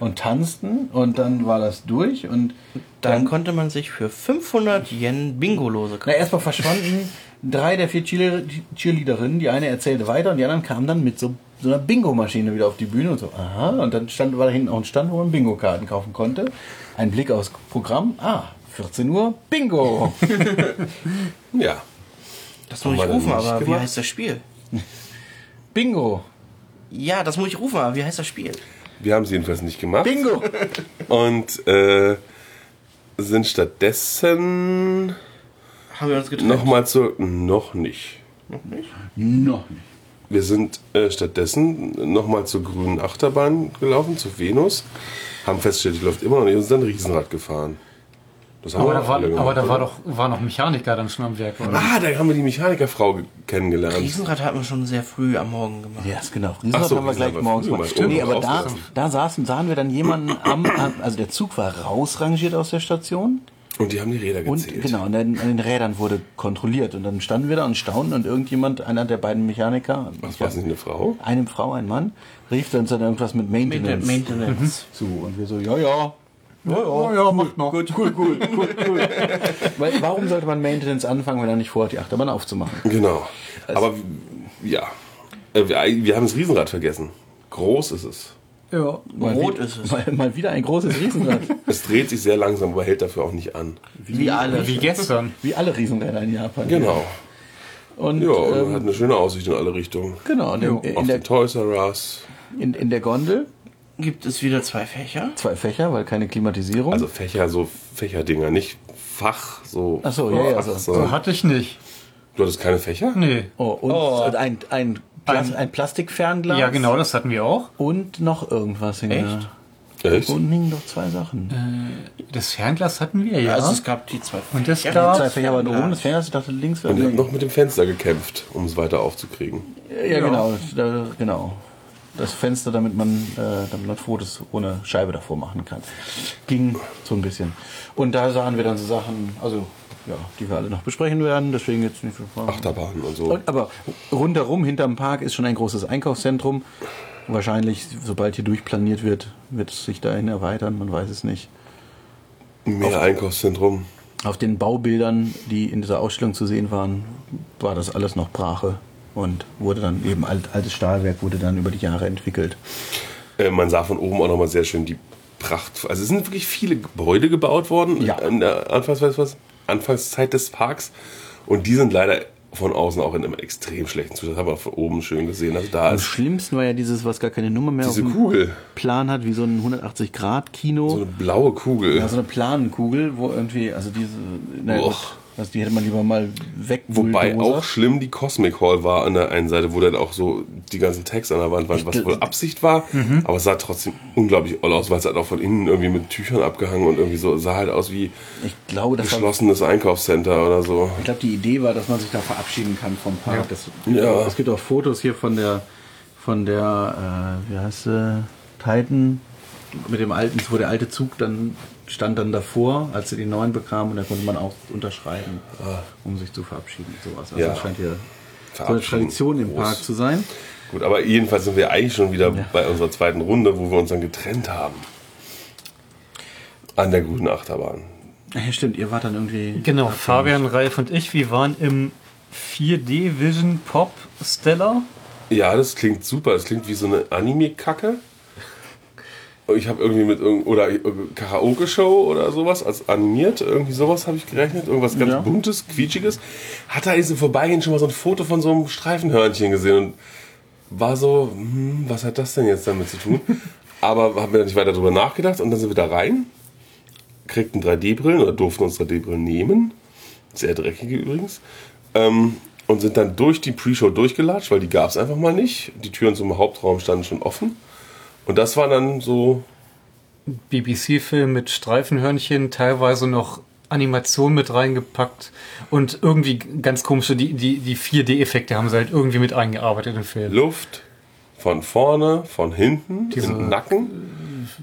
und tanzten und dann war das durch und Dann dann, konnte man sich für 500 Yen Bingo-Lose na, kaufen. erstmal verschwanden drei der vier Cheerle- Cheerleaderinnen. Die eine erzählte weiter und die anderen kamen dann mit so, so einer Bingo-Maschine wieder auf die Bühne und so, aha. Und dann stand, war da hinten auch ein Stand, wo man Bingo-Karten kaufen konnte. Ein Blick aufs Programm, ah, 14 Uhr, Bingo! Ja. Das muss ich rufen, aber wie gemacht? heißt das Spiel? Bingo! Ja, das muss ich rufen, aber wie heißt das Spiel? Wir haben es jedenfalls nicht gemacht. Bingo! Und äh, sind stattdessen Haben wir uns getrennt? nochmal zur. Noch nicht. Noch nicht? Noch nicht. Wir sind äh, stattdessen nochmal zur grünen Achterbahn gelaufen, zu Venus. Haben festgestellt, die läuft immer noch nicht und sind dann Riesenrad gefahren. Das haben Aber wir da war, gemacht, aber da war doch war noch Mechaniker dann schon am Werk, oder? Ah, da haben wir die Mechanikerfrau ge- kennengelernt. Riesenrad hatten wir schon sehr früh am Morgen gemacht. Ja, ist genau. Riesenrad so, haben wir gleich morgens gemacht. mal. Nee, Stimmt, aber da, da saßen, sahen wir dann jemanden am, also der Zug war rausrangiert aus der Station Und die haben die Räder und gezählt. genau, und dann, an den Rädern wurde kontrolliert und dann standen wir da und staunten und irgendjemand, einer der beiden Mechaniker, Was war es nicht eine Frau? eine Frau, ein Mann, rief dann so irgendwas mit Maintenance, Maintenance. zu und wir so, ja, ja. Ja, ja, ja, macht noch. Gut, cool, cool, cool, cool. Weil, warum sollte man Maintenance anfangen, wenn er nicht vorhat, die Achterbahn aufzumachen? Genau. Aber ja, Äh, wir, wir haben das Riesenrad vergessen. Groß ist es. Ja. Mal Rot wie- ist es. Mal, mal wieder ein großes Riesenrad. Es dreht sich sehr langsam, aber hält dafür auch nicht an. Wie alle. Wie gestern. Wie alle Riesenräder in Japan. Genau. Und, Ja, und ähm, hat eine schöne Aussicht in alle Richtungen. genau, und in, Auf in, der, den Toys R Us. in, in der Gondel Gibt es wieder zwei Fächer? zwei Fächer, weil keine Klimatisierung. Also Fächer, so Fächerdinger, nicht Fach, so. Ach so, ja, ja, so. So hatte ich nicht. Du hattest keine Fächer? Nee. oh, und Oh. ein, ein, Plas Ein- ein Plastikfernglas. Ja, genau, das hatten wir auch. Und noch irgendwas hing Echt? da. Echt? Unten hingen noch zwei Sachen. Das Fernglas hatten wir, ja. Also es gab die zwei Und es Fächer. gab- zwei Fächer waren oben, das Fernglas, ich dachte links Und ihr habt noch mit dem Fenster gekämpft, um es weiter aufzukriegen. Ja, genau, da, genau. Das Fenster, damit man, äh, damit man Fotos ohne Scheibe davor machen kann. Ging so ein bisschen. Und da sahen wir dann so Sachen, also ja, die wir alle noch besprechen werden, deswegen jetzt nicht so. Achterbahnen und so. Aber rundherum, hinterm Park, ist schon ein großes Einkaufszentrum. Wahrscheinlich, sobald hier durchplaniert wird, wird es sich dahin erweitern, man weiß es nicht. Mehr Einkaufszentrum. Auf den Baubildern, die in dieser Ausstellung zu sehen waren, war das alles noch Brache und wurde dann eben alt, altes Stahlwerk wurde dann über die Jahre entwickelt. Äh, man sah von oben auch nochmal sehr schön die Pracht. Also es sind wirklich viele Gebäude gebaut worden Ja. in der Anfangs, was, Anfangszeit des Parks. Und die sind leider von außen auch in einem extrem schlechten Zustand. Das haben wir von oben schön gesehen. Also da Am ist schlimmsten war ja dieses, was gar keine Nummer mehr diese auf dem Kugel. Plan hat, wie so ein 180-Grad-Kino. So eine blaue Kugel. ja, so eine Planenkugel, wo irgendwie, also diese, naja, Och. Also die hätte man lieber mal weg. Wobei auch schlimm die Cosmic Hall war an der einen Seite, wo dann auch so die ganzen Tags an der Wand waren, was wohl Absicht war, aber es sah trotzdem unglaublich oll aus, weil es halt auch von innen irgendwie mit Tüchern abgehangen und irgendwie so sah halt aus wie Ich glaube, das war, geschlossenes Einkaufscenter oder so. ich glaube, die Idee war, dass man sich da verabschieden kann vom Park. Das, Ja. Es gibt auch Fotos hier von der, von der, äh, wie heißt sie, Titan, mit dem alten, wo der alte Zug dann stand dann davor, als sie die neuen bekamen und da konnte man auch unterschreiben, um sich zu verabschieden. Sowas. Also Ja. das scheint hier so eine. Tradition im Groß. Park zu sein. Gut, aber jedenfalls sind wir eigentlich schon wieder bei unserer zweiten Runde, wo wir uns dann getrennt haben. An der guten Achterbahn. Ja, stimmt, ihr wart dann irgendwie. Genau, Fabian, Ralf und ich, wir waren im 4D Vision Pop Stellar. Ja, das klingt super. Das klingt wie so eine Anime-Kacke. Ich habe irgendwie mit irgend oder Karaoke-Show oder sowas als animiert. Irgendwie sowas habe ich gerechnet. Irgendwas ganz Ja. Buntes, Quietschiges. Hat da im Vorbeigehen schon mal so ein Foto von so einem Streifenhörnchen gesehen. Und war so, hm, was hat das denn jetzt damit zu tun? Aber haben wir dann nicht weiter drüber nachgedacht und dann sind wir da rein, kriegten 3D-Brillen oder durften uns 3D-Brillen nehmen. Sehr dreckige übrigens. Ähm, und sind dann durch die Pre-Show durchgelatscht, weil die gab es einfach mal nicht. Die Türen zum Hauptraum standen schon offen. Und das war dann so, BBC-Film mit Streifenhörnchen, teilweise noch Animation mit reingepackt und irgendwie ganz komische, die, die, die 4D-Effekte haben sie halt irgendwie mit eingearbeitet im Film. Luft von vorne, von hinten, Diese- im Nacken.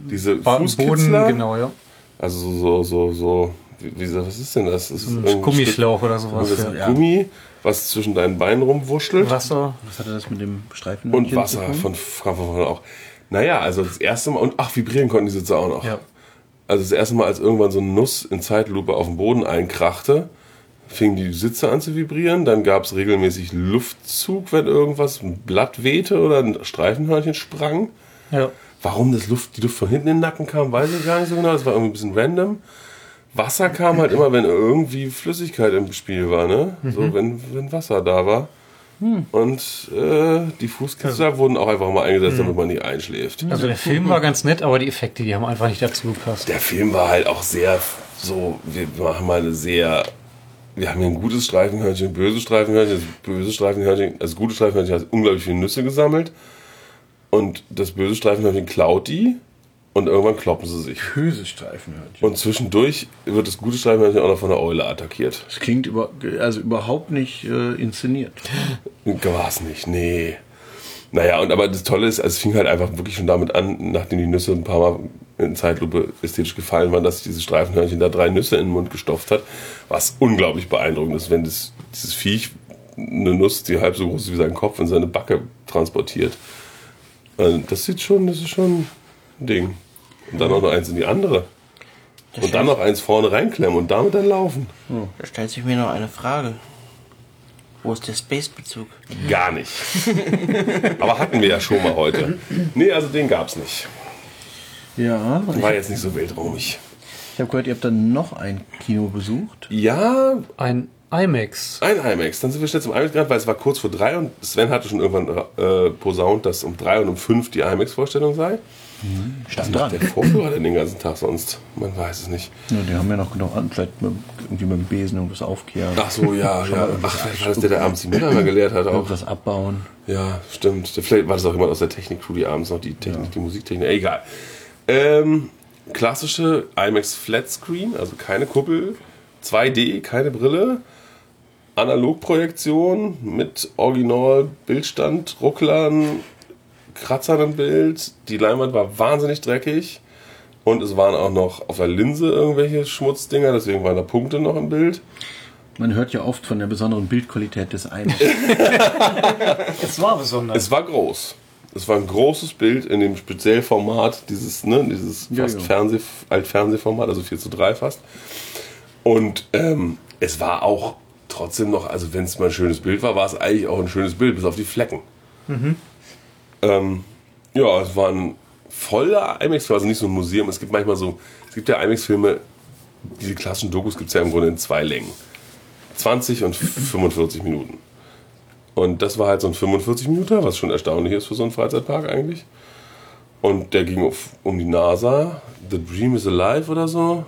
Diese Fußkitzler. genau, ja. Also so, so, so, wie, wie, was ist denn das? das ist Ein Gummischlauch oder sowas. das Ja. ein Gummi, was zwischen deinen Beinen rumwurschtelt. Wasser. Was hatte das mit dem Streifen? Und Wasser von, von vorne auch. Naja, also das erste Mal, und ach, vibrieren konnten die Sitze auch noch. Ja. Also das erste Mal, als irgendwann so eine Nuss in Zeitlupe auf den Boden einkrachte, fingen die Sitze an zu vibrieren. Dann gab es regelmäßig Luftzug, wenn irgendwas, ein Blatt wehte oder ein Streifenhörnchen sprang. Ja. Warum das Luft, die Luft von hinten in den Nacken kam, weiß ich gar nicht so genau. Das war irgendwie ein bisschen random. Wasser kam halt immer, wenn irgendwie Flüssigkeit im Spiel war, ne? So, wenn, wenn Wasser da war. Und äh, die Fußkitzler wurden auch einfach mal eingesetzt, damit man nicht einschläft. Also der Film war ganz nett, aber die Effekte, die haben einfach nicht dazu gepasst. Der Film war halt auch sehr so, wir machen mal eine sehr, wir haben hier ein gutes Streifenhörnchen, ein böses Streifenhörnchen. Das böse Streifenhörnchen, also das gute Streifenhörnchen hat unglaublich viele Nüsse gesammelt. Und das böse Streifenhörnchen klaut die und irgendwann kloppen sie sich. Böse Streifenhörnchen. Und zwischendurch wird das gute Streifenhörnchen auch noch von der Eule attackiert. Das klingt über, also überhaupt nicht äh, inszeniert. War es nicht, nee. Naja, und aber das Tolle ist, also es fing halt einfach wirklich schon damit an, nachdem die Nüsse ein paar Mal in Zeitlupe ästhetisch gefallen waren, dass dieses Streifenhörnchen da drei Nüsse in den Mund gestopft hat, was unglaublich beeindruckend ist, wenn das, dieses Viech eine Nuss, die halb so groß ist wie sein Kopf, in seine Backe transportiert. Also das sieht schon, das ist schon Ding. Und dann auch noch eins in die andere. Und dann noch eins vorne reinklemmen und damit dann laufen. Da stellt sich mir noch eine Frage. Wo ist der Space-Bezug? Gar nicht. Aber hatten wir ja schon mal heute. Nee, also den gab's nicht. Ja, War jetzt nicht so weltraumig. ich habe gehört, ihr habt dann noch ein Kino besucht. Ja, Ein IMAX. ein IMAX. Dann sind wir schnell zum IMAX gerannt, weil es war kurz vor drei und Sven hatte schon irgendwann äh, posaunt, dass um drei und um fünf die IMAX-Vorstellung sei. Stand Was dran. macht der Vorführer denn den ganzen Tag sonst? Man weiß es nicht. Ja, die haben ja noch genau an, vielleicht mit, irgendwie mit dem Besen irgendwas aufkehren. Ach so, ja, Schon ja. Ach, vielleicht war das der, der abends die Mülleimer geleert hat auch. Irgendwas abbauen. Ja, stimmt. Vielleicht war das auch jemand aus der Technik-Crew, die abends noch die Technik, die Musiktechnik. Egal. Ähm, klassische IMAX Flat Screen, also keine Kuppel, 2D, keine Brille, Analogprojektion mit Original Bildstand, Rucklern, Kratzern im Bild. Die Leinwand war wahnsinnig dreckig und es waren auch noch auf der Linse irgendwelche Schmutzdinger, deswegen waren da Punkte noch im Bild. Man hört ja oft von der besonderen Bildqualität des einen. Es war besonders. Es war groß. Es war ein großes Bild in dem Speziellformat, dieses, ne, dieses fast. Fernseh, Altfernsehformat, also 4 zu 3 fast. Und ähm, es war auch trotzdem noch, also wenn es mal ein schönes Bild war, war es eigentlich auch ein schönes Bild, bis auf die Flecken. Ähm, ja, es war ein voller IMAX, also nicht so ein Museum. Es gibt manchmal so, es gibt ja IMAX-Filme, diese klassischen Dokus gibt es ja im Grunde in zwei Längen. 20 und 45 Minuten. Und das war halt so ein 45 Minuten, was schon erstaunlich ist für so einen Freizeitpark eigentlich. Und der ging auf, um die NASA. The Dream is Alive oder so,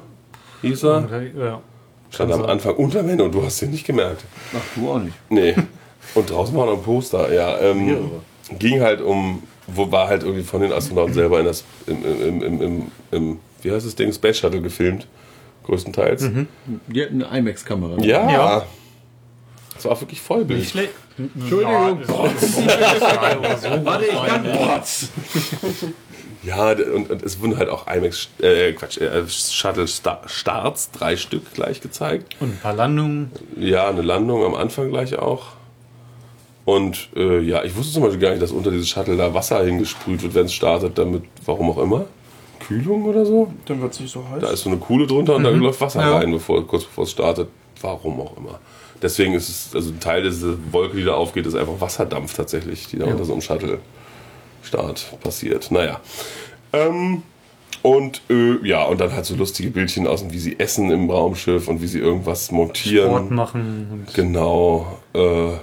hieß er. Ja. Stand am Anfang am Ende und du hast ihn nicht gemerkt. Ach, du auch nicht. Nee. Und draußen war noch ein Poster, ja. Ähm, ging halt um, wo war halt irgendwie von den Astronauten selber in das, im, im, im, im, im wie heißt das Ding, Space Shuttle gefilmt. Größtenteils. Die hatten eine IMAX-Kamera. Ja. Ja. Es war wirklich Vollbild. Nicht schlecht. Entschuldigung. Warte, ich kann Ja, d- und, und es wurden halt auch IMAX, äh, Quatsch, äh, Shuttle Star Starts, drei Stück gleich gezeigt. Und ein paar Landungen. Ja, eine Landung am Anfang gleich auch. Und äh, ja, ich wusste zum Beispiel gar nicht, dass unter dieses Shuttle da Wasser hingesprüht wird, wenn es startet, damit, warum auch immer. Kühlung oder so? Dann wird es nicht so heiß. Da ist so eine Kuhle drunter und da läuft Wasser Ja. rein, bevor, kurz bevor es startet. Warum auch immer. Deswegen ist es, also ein Teil dieser Wolke, die da aufgeht, ist einfach Wasserdampf tatsächlich, die da unter so einem Shuttle-Start passiert. Naja. Ähm, und äh, ja, und dann halt so lustige Bildchen aus, wie sie essen im Raumschiff und wie sie irgendwas montieren. Sport machen. Und Genau. Äh,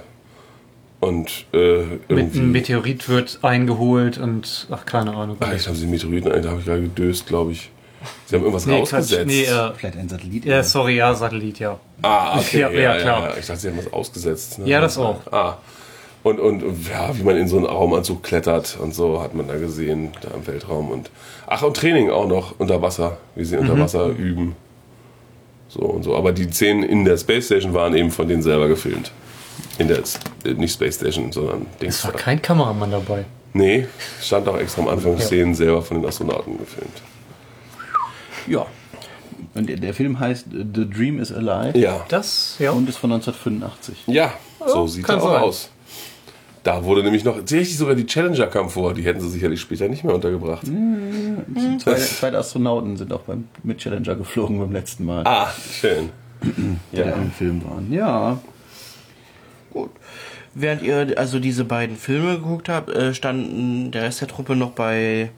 Und äh, Mit irgendwie. einem Meteorit wird eingeholt und ach, keine Ahnung. Ah, jetzt haben sie Meteoriten, da habe ich gerade gedöst, glaube ich. Sie haben irgendwas Nee, Quatsch, ausgesetzt. nee, äh, Vielleicht ein Satellit. ja, sorry, ja, Satellit, ja. Ah, okay. Ja, ja, klar. Ich dachte, sie haben was ausgesetzt. Ne? Ja, das auch. Ah. Und, und ja, wie man in so einen Raumanzug klettert und so hat man da gesehen, da im Weltraum. Und ach, und Training auch noch unter Wasser, wie sie unter Wasser üben. So und so. Aber die Szenen in der Space Station waren eben von denen selber gefilmt. In der, äh, nicht Space Station, sondern Dings. Es war kein Kameramann dabei. Nee, stand auch extra am Anfang Szenen selber von den Astronauten gefilmt. Ja. Und der, der Film heißt The Dream is Alive Ja. Das, ja. und ist von 1985. Ja, so sieht kann er auch sein. aus. Da wurde nämlich noch, tatsächlich sogar die Challenger kam vor, die hätten sie sicherlich später nicht mehr untergebracht. Zwei, zwei Astronauten sind auch beim, mit Challenger geflogen beim letzten Mal, Ah, schön. die da im Film waren. Ja. Gut. Während ihr also diese beiden Filme geguckt habt, äh, standen der Rest der Truppe noch bei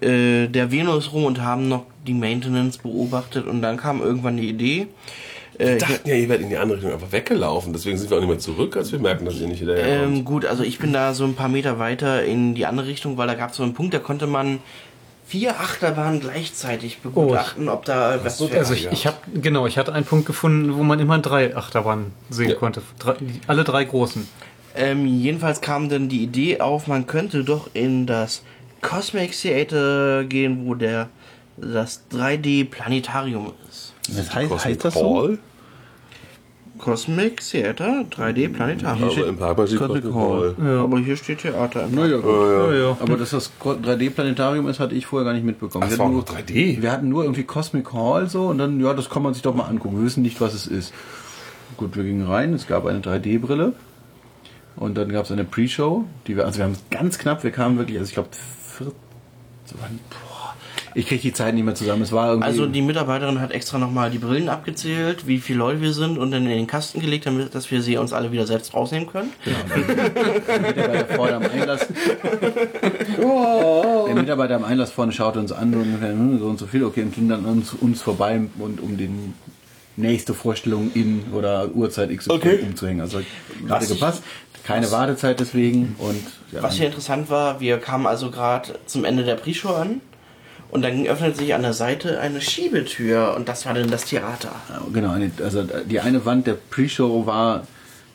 äh, der Venus rum und haben noch die Maintenance beobachtet und dann kam irgendwann die Idee. Äh, Wir dachten ja, ihr werdet in die andere Richtung einfach weggelaufen. Deswegen sind wir auch nicht mehr zurück, als wir merken, dass ihr nicht hinterherkommt. Ähm, gut, also ich bin da so ein paar Meter weiter in die andere Richtung, weil da gab es so einen Punkt, da konnte man vier Achterbahnen gleichzeitig begutachten, ob da was für Also ich, ich habe genau, ich hatte einen Punkt gefunden, wo man immer drei Achterbahnen sehen Ja. konnte. Drei, alle drei großen. ähm, jedenfalls kam dann die Idee auf, man könnte doch in das Cosmic Theater gehen, wo der das 3D Planetarium ist. Das heißt, heißt das so? Cosmic Theater 3D Planetarium. Aber im Park Cosmic Cosmic Hall. Hall. Aber hier steht Theater. im Naja. Ja, ja. Aber dass das 3D-Planetarium ist, hatte ich vorher gar nicht mitbekommen. Ach, Wir das war hatten auch noch 3D? Wir hatten nur irgendwie Cosmic Hall so und dann, ja, das kann man sich doch mal angucken. Wir wissen nicht, was es ist. Gut, wir gingen rein, es gab eine 3D-Brille und dann gab es eine Pre-Show, die wir, also wir haben es ganz knapp, wir kamen wirklich, also ich glaube, ich kriege die Zeit nicht mehr zusammen. Es war irgendwie, Also die Mitarbeiterin hat extra nochmal die Brillen abgezählt, wie viele Leute wir sind und dann in den Kasten gelegt, damit dass wir sie uns alle wieder selbst rausnehmen können. der Mitarbeiter vorne am Einlass. Der Mitarbeiter am Einlass vorne schaute uns an und hm, so und so viel, okay, und ging dann uns, uns vorbei und um den nächste Vorstellung in oder Uhrzeit XY Okay. umzuhängen. Also gerade Was gepasst. Keine Wartezeit deswegen und ja, Was hier interessant war, wir kamen also gerade zum Ende der Pre-Show an und dann öffnet sich an der Seite eine Schiebetür und das war dann das Theater. genau, eine, also die eine Wand der Pre-Show war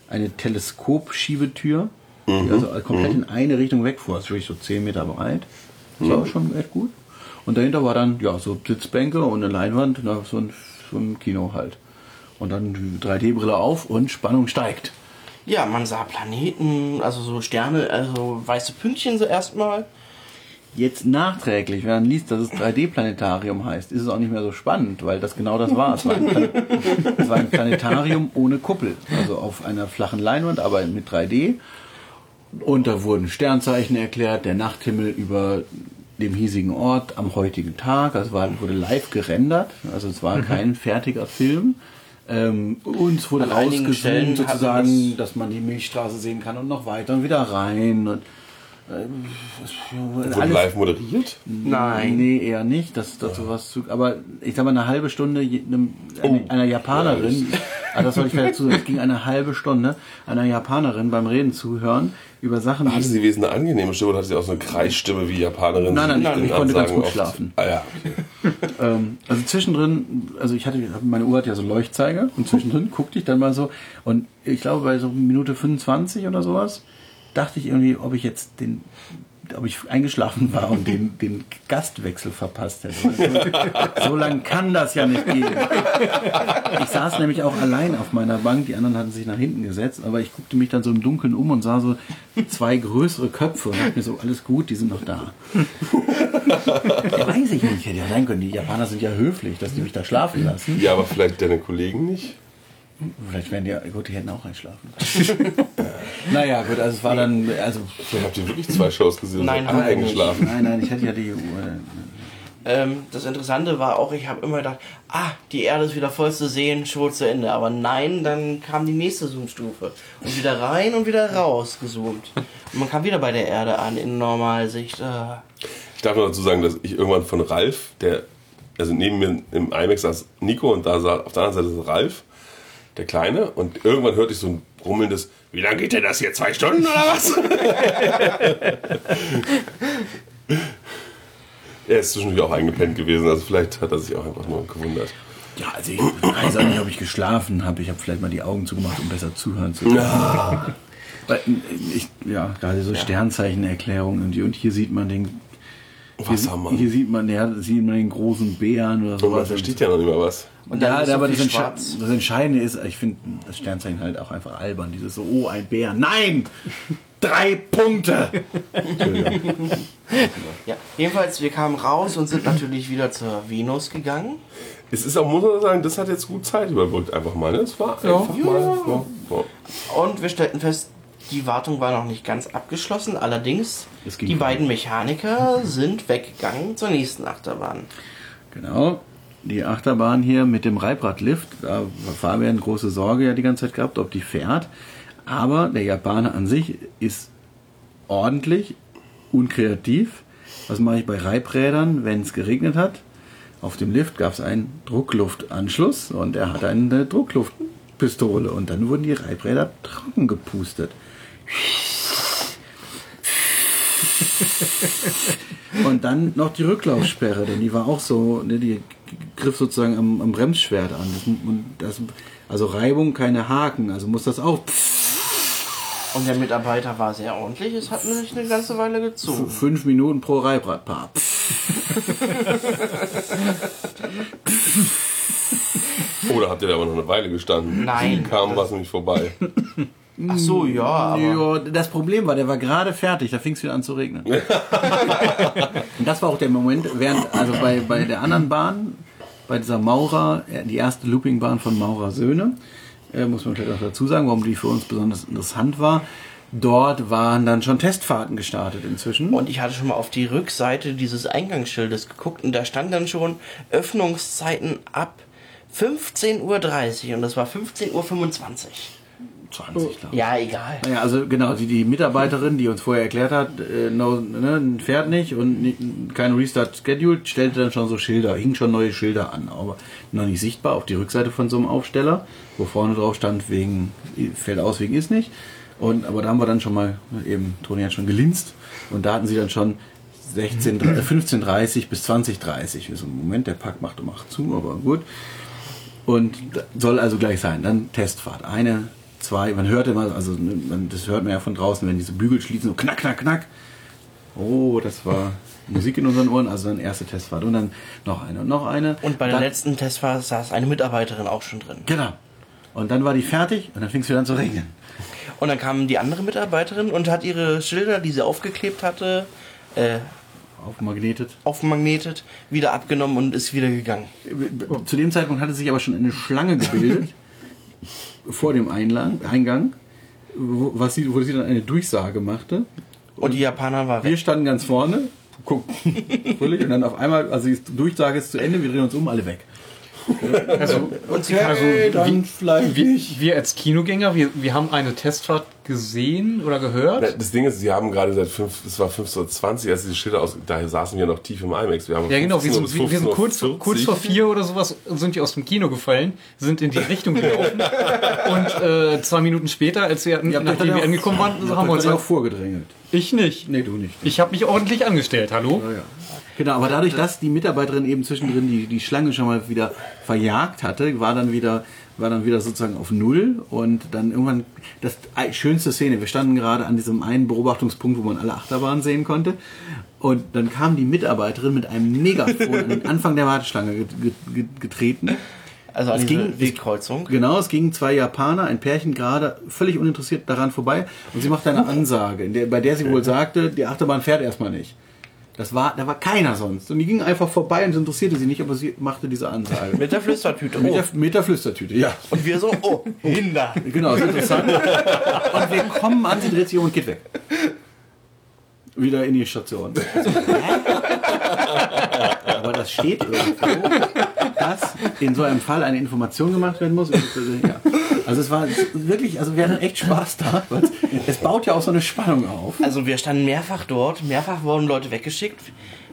eine Teleskopschiebetür, die also komplett in eine Richtung wegfuhr, also wirklich so 10 Meter breit. Das war schon echt gut. Und dahinter war dann, ja, so Sitzbänke und eine Leinwand, na, so, ein, so ein Kino halt. Und dann die 3D-Brille auf und Spannung steigt. Ja, man sah Planeten, also so Sterne, also weiße Pünktchen so erstmal. Jetzt nachträglich, wenn man liest, dass es 3D-Planetarium heißt, ist es auch nicht mehr so spannend, weil das genau das war. Es war ein, Plan es war ein Planetarium ohne Kuppel, also auf einer flachen Leinwand, aber mit 3D. Und da wurden Sternzeichen erklärt, der Nachthimmel über dem hiesigen Ort am heutigen Tag. Also war, wurde live gerendert, also es war kein fertiger Film. Ähm, uns wurde rausgezoomt sozusagen, das- dass man die Milchstraße sehen kann und noch weiter und wieder rein. Und, Wurde alles- live moderiert? Nein. Nee, eher nicht. Das, das sowas zu, aber ich sag mal, eine halbe Stunde einem, Oh. eine, einer Japanerin, ah, das soll ich vielleicht dazu sagen, es ging eine halbe Stunde, einer Japanerin beim Reden zuhören über Sachen, Hatte die sie wesentlich eine angenehme Stimme oder hatte sie auch so eine Kreisstimme wie Japanerin? Nein, nein, nein, den ich konnte ganz gut oft- schlafen. Ah ja. Ähm, also zwischendrin, also ich hatte, meine Uhr hat ja so Leuchtzeiger und zwischendrin guckte ich dann mal so und ich glaube bei so Minute 25 oder sowas dachte ich irgendwie, ob ich jetzt den, ob ich eingeschlafen war und den, den Gastwechsel verpasst hätte. So, so lang kann das ja nicht gehen. Ich saß nämlich auch allein auf meiner Bank, die anderen hatten sich nach hinten gesetzt, aber ich guckte mich dann so im Dunkeln um und sah so zwei größere Köpfe und dachte mir so, alles gut, die sind noch da. Weiß ich nicht, hätte ja sein können. Die Japaner sind ja höflich, dass die mich da schlafen lassen. ja, aber vielleicht deine Kollegen nicht? Vielleicht werden die, gut, die hätten auch einschlafen naja, gut, also es war dann, also, Vielleicht habt ihr wirklich zwei Shows gesehen und Nein, alle nicht. eingeschlafen. nein, nein, ich hatte ja die Uhr. Ähm, das Interessante war auch, ich habe immer gedacht, ah, die Erde ist wieder voll zu sehen, Show zu Ende. Aber nein, dann kam die nächste Zoom-Stufe. Und wieder rein und wieder raus gezoomt. Und man kam wieder bei der Erde an, in Normalsicht. Äh. Ich darf nur dazu sagen, dass ich irgendwann von Ralf, der, also neben mir im IMAX saß Nico und da saß auf der anderen Seite saß Ralf, der Kleine. Und irgendwann hörte ich so ein brummelndes, wie lange geht denn das hier? Zwei Stunden oder was? er ist zwischendurch auch eingepennt gewesen, also vielleicht hat er sich auch einfach nur gewundert. Ja, also ich weiß auch nicht, ob ich geschlafen habe. Ich habe vielleicht mal die Augen zugemacht, um besser zuhören zu können. Weil, ich, ja, gerade so Sternzeichenerklärungen und, und hier sieht man den. Hier, Wassermann. hier sieht man, ja, sieht man den großen Bären oder Und man versteht ja noch nicht mal was. Und dann ja, ist so aber viel das, Entsche schwarz. das Entscheidende ist, ich finde das Sternzeichen halt auch einfach albern. Dieses so, oh, ein Bär. Nein! Drei Punkte! Entschuldigung. Ja, jedenfalls, wir kamen raus und sind natürlich wieder zur Venus gegangen. Es ist auch, muss man sagen, das hat jetzt gut Zeit überbrückt, einfach mal. Ne? Es war einfach mal. Ja. Ja. Und wir stellten fest, die Wartung war noch nicht ganz abgeschlossen. Allerdings, die beiden Mechaniker sind weggegangen zur nächsten Achterbahn. Genau. Die Achterbahn hier mit dem Reibradlift, da war Fabian große Sorge ja die ganze Zeit gehabt, ob die fährt. Aber der Japaner an sich ist ordentlich, unkreativ. Was mache ich bei Reibrädern, wenn es geregnet hat? Auf dem Lift gab es einen Druckluftanschluss und er hat eine Druckluftpistole und dann wurden die Reibräder trocken gepustet. Und dann noch die Rücklaufsperre, denn die war auch so, ne, die griff sozusagen am, am Bremsschwert an. Das, und das, also Reibung, keine Haken, also muss das auch Und der Mitarbeiter war sehr ordentlich. Es hat nämlich eine ganze Weile gezogen. fünf Minuten pro Reibradpaar. Oder habt ihr da aber noch eine Weile gestanden? Nein. Kam was nicht vorbei. Ach so, ja, aber Ja, das Problem war, der war gerade fertig, da fing es wieder an zu regnen. Und das war auch der Moment, während, also bei, bei der anderen Bahn, bei dieser Maurer, äh, die erste Loopingbahn von Maurer Söhne, äh, muss man vielleicht auch dazu sagen, warum die für uns besonders interessant war. Dort waren dann schon Testfahrten gestartet inzwischen. Und ich hatte schon mal auf die Rückseite dieses Eingangsschildes geguckt und da stand dann schon Öffnungszeiten ab 15.30 Uhr und das war 15.25 Uhr. 20, glaube ich. Ja, egal. Naja, also genau, die, die Mitarbeiterin, die uns vorher erklärt hat, äh, no, ne, fährt nicht und ni- kein Restart scheduled, stellte dann schon so Schilder, hing schon neue Schilder an, aber noch nicht sichtbar auf die Rückseite von so einem Aufsteller, wo vorne drauf stand, wegen, fällt aus, wegen ist nicht. Und, aber da haben wir dann schon mal, eben, Toni hat schon gelinst und da hatten sie dann schon 16, äh, 15.30 bis 20.30. So, Moment, der Pack macht und macht zu, aber gut. Und soll also gleich sein. Dann Testfahrt. Eine, zwei, man hört immer, also ne, man, das hört man ja von draußen, wenn diese Bügel schließen, so knack, knack, knack. Oh, das war Musik in unseren Ohren, also dann erste Testfahrt. Und dann noch eine und noch eine. Und bei der dann, letzten Testfahrt saß eine Mitarbeiterin auch schon drin. Genau. Und dann war die fertig und dann fing es wieder an zu regnen. Und dann kam die andere Mitarbeiterin und hat ihre Schilder, die sie aufgeklebt hatte, äh, Aufmagnetet. aufmagnetet, wieder abgenommen und ist wieder gegangen. Zu dem Zeitpunkt hatte sich aber schon eine Schlange gebildet vor dem Einlang, Eingang, wo, was sie, wo sie dann eine Durchsage machte. Und die Japaner war Wir weg. standen ganz vorne, guckten fröhlich und dann auf einmal, also die Durchsage ist zu Ende, wir drehen uns um, alle weg. Also, Und sie also dann vielleicht wir, wir als Kinogänger, wir, wir haben eine Testfahrt gesehen oder gehört. Das Ding ist, sie haben gerade seit 5, es war 15.20 Uhr, als diese Schilder aus, da saßen wir noch tief im IMAX. Wir haben Ja, genau, wir 15 sind, wir sind kurz, 15.40 kurz vor vier oder sowas sind die aus dem Kino gefallen, sind in die Richtung gelaufen und äh, zwei Minuten später, als wir, euch nachdem wir angekommen waren, haben wir uns auch vorgedrängelt. Ich nicht. Nee, du nicht. Ich habe mich ordentlich angestellt, hallo? Ja, ja. Genau, aber dadurch, dass die Mitarbeiterin eben zwischendrin die, die Schlange schon mal wieder verjagt hatte, war dann wieder war dann wieder sozusagen auf Null und dann irgendwann das schönste Szene. Wir standen gerade an diesem einen Beobachtungspunkt, wo man alle Achterbahnen sehen konnte und dann kam die Mitarbeiterin mit einem Megafon an den Anfang der Warteschlange get, get, get, getreten. Also an Es ging- Wegkreuzung. Genau, es gingen zwei Japaner, ein Pärchen gerade völlig uninteressiert daran vorbei und sie machte eine Ansage, der, bei der sie wohl sagte, die Achterbahn fährt erstmal nicht. Das war, da war keiner sonst. Und die gingen einfach vorbei und es interessierte sie nicht, aber sie machte diese Ansage. Mit der Flüstertüte. Mit Oh. der, mit der Flüstertüte, ja. Und wir so, oh, Hinder. Genau, ist interessant. Und wir kommen an, sie dreht sich um und geht weg. Wieder in die Station. Aber das steht irgendwo, dass in so einem Fall eine Information gemacht werden muss. Und, ja. Also es war wirklich, also wir hatten echt Spaß da, weil es, baut ja auch so eine Spannung auf. Also wir standen mehrfach dort, mehrfach wurden Leute weggeschickt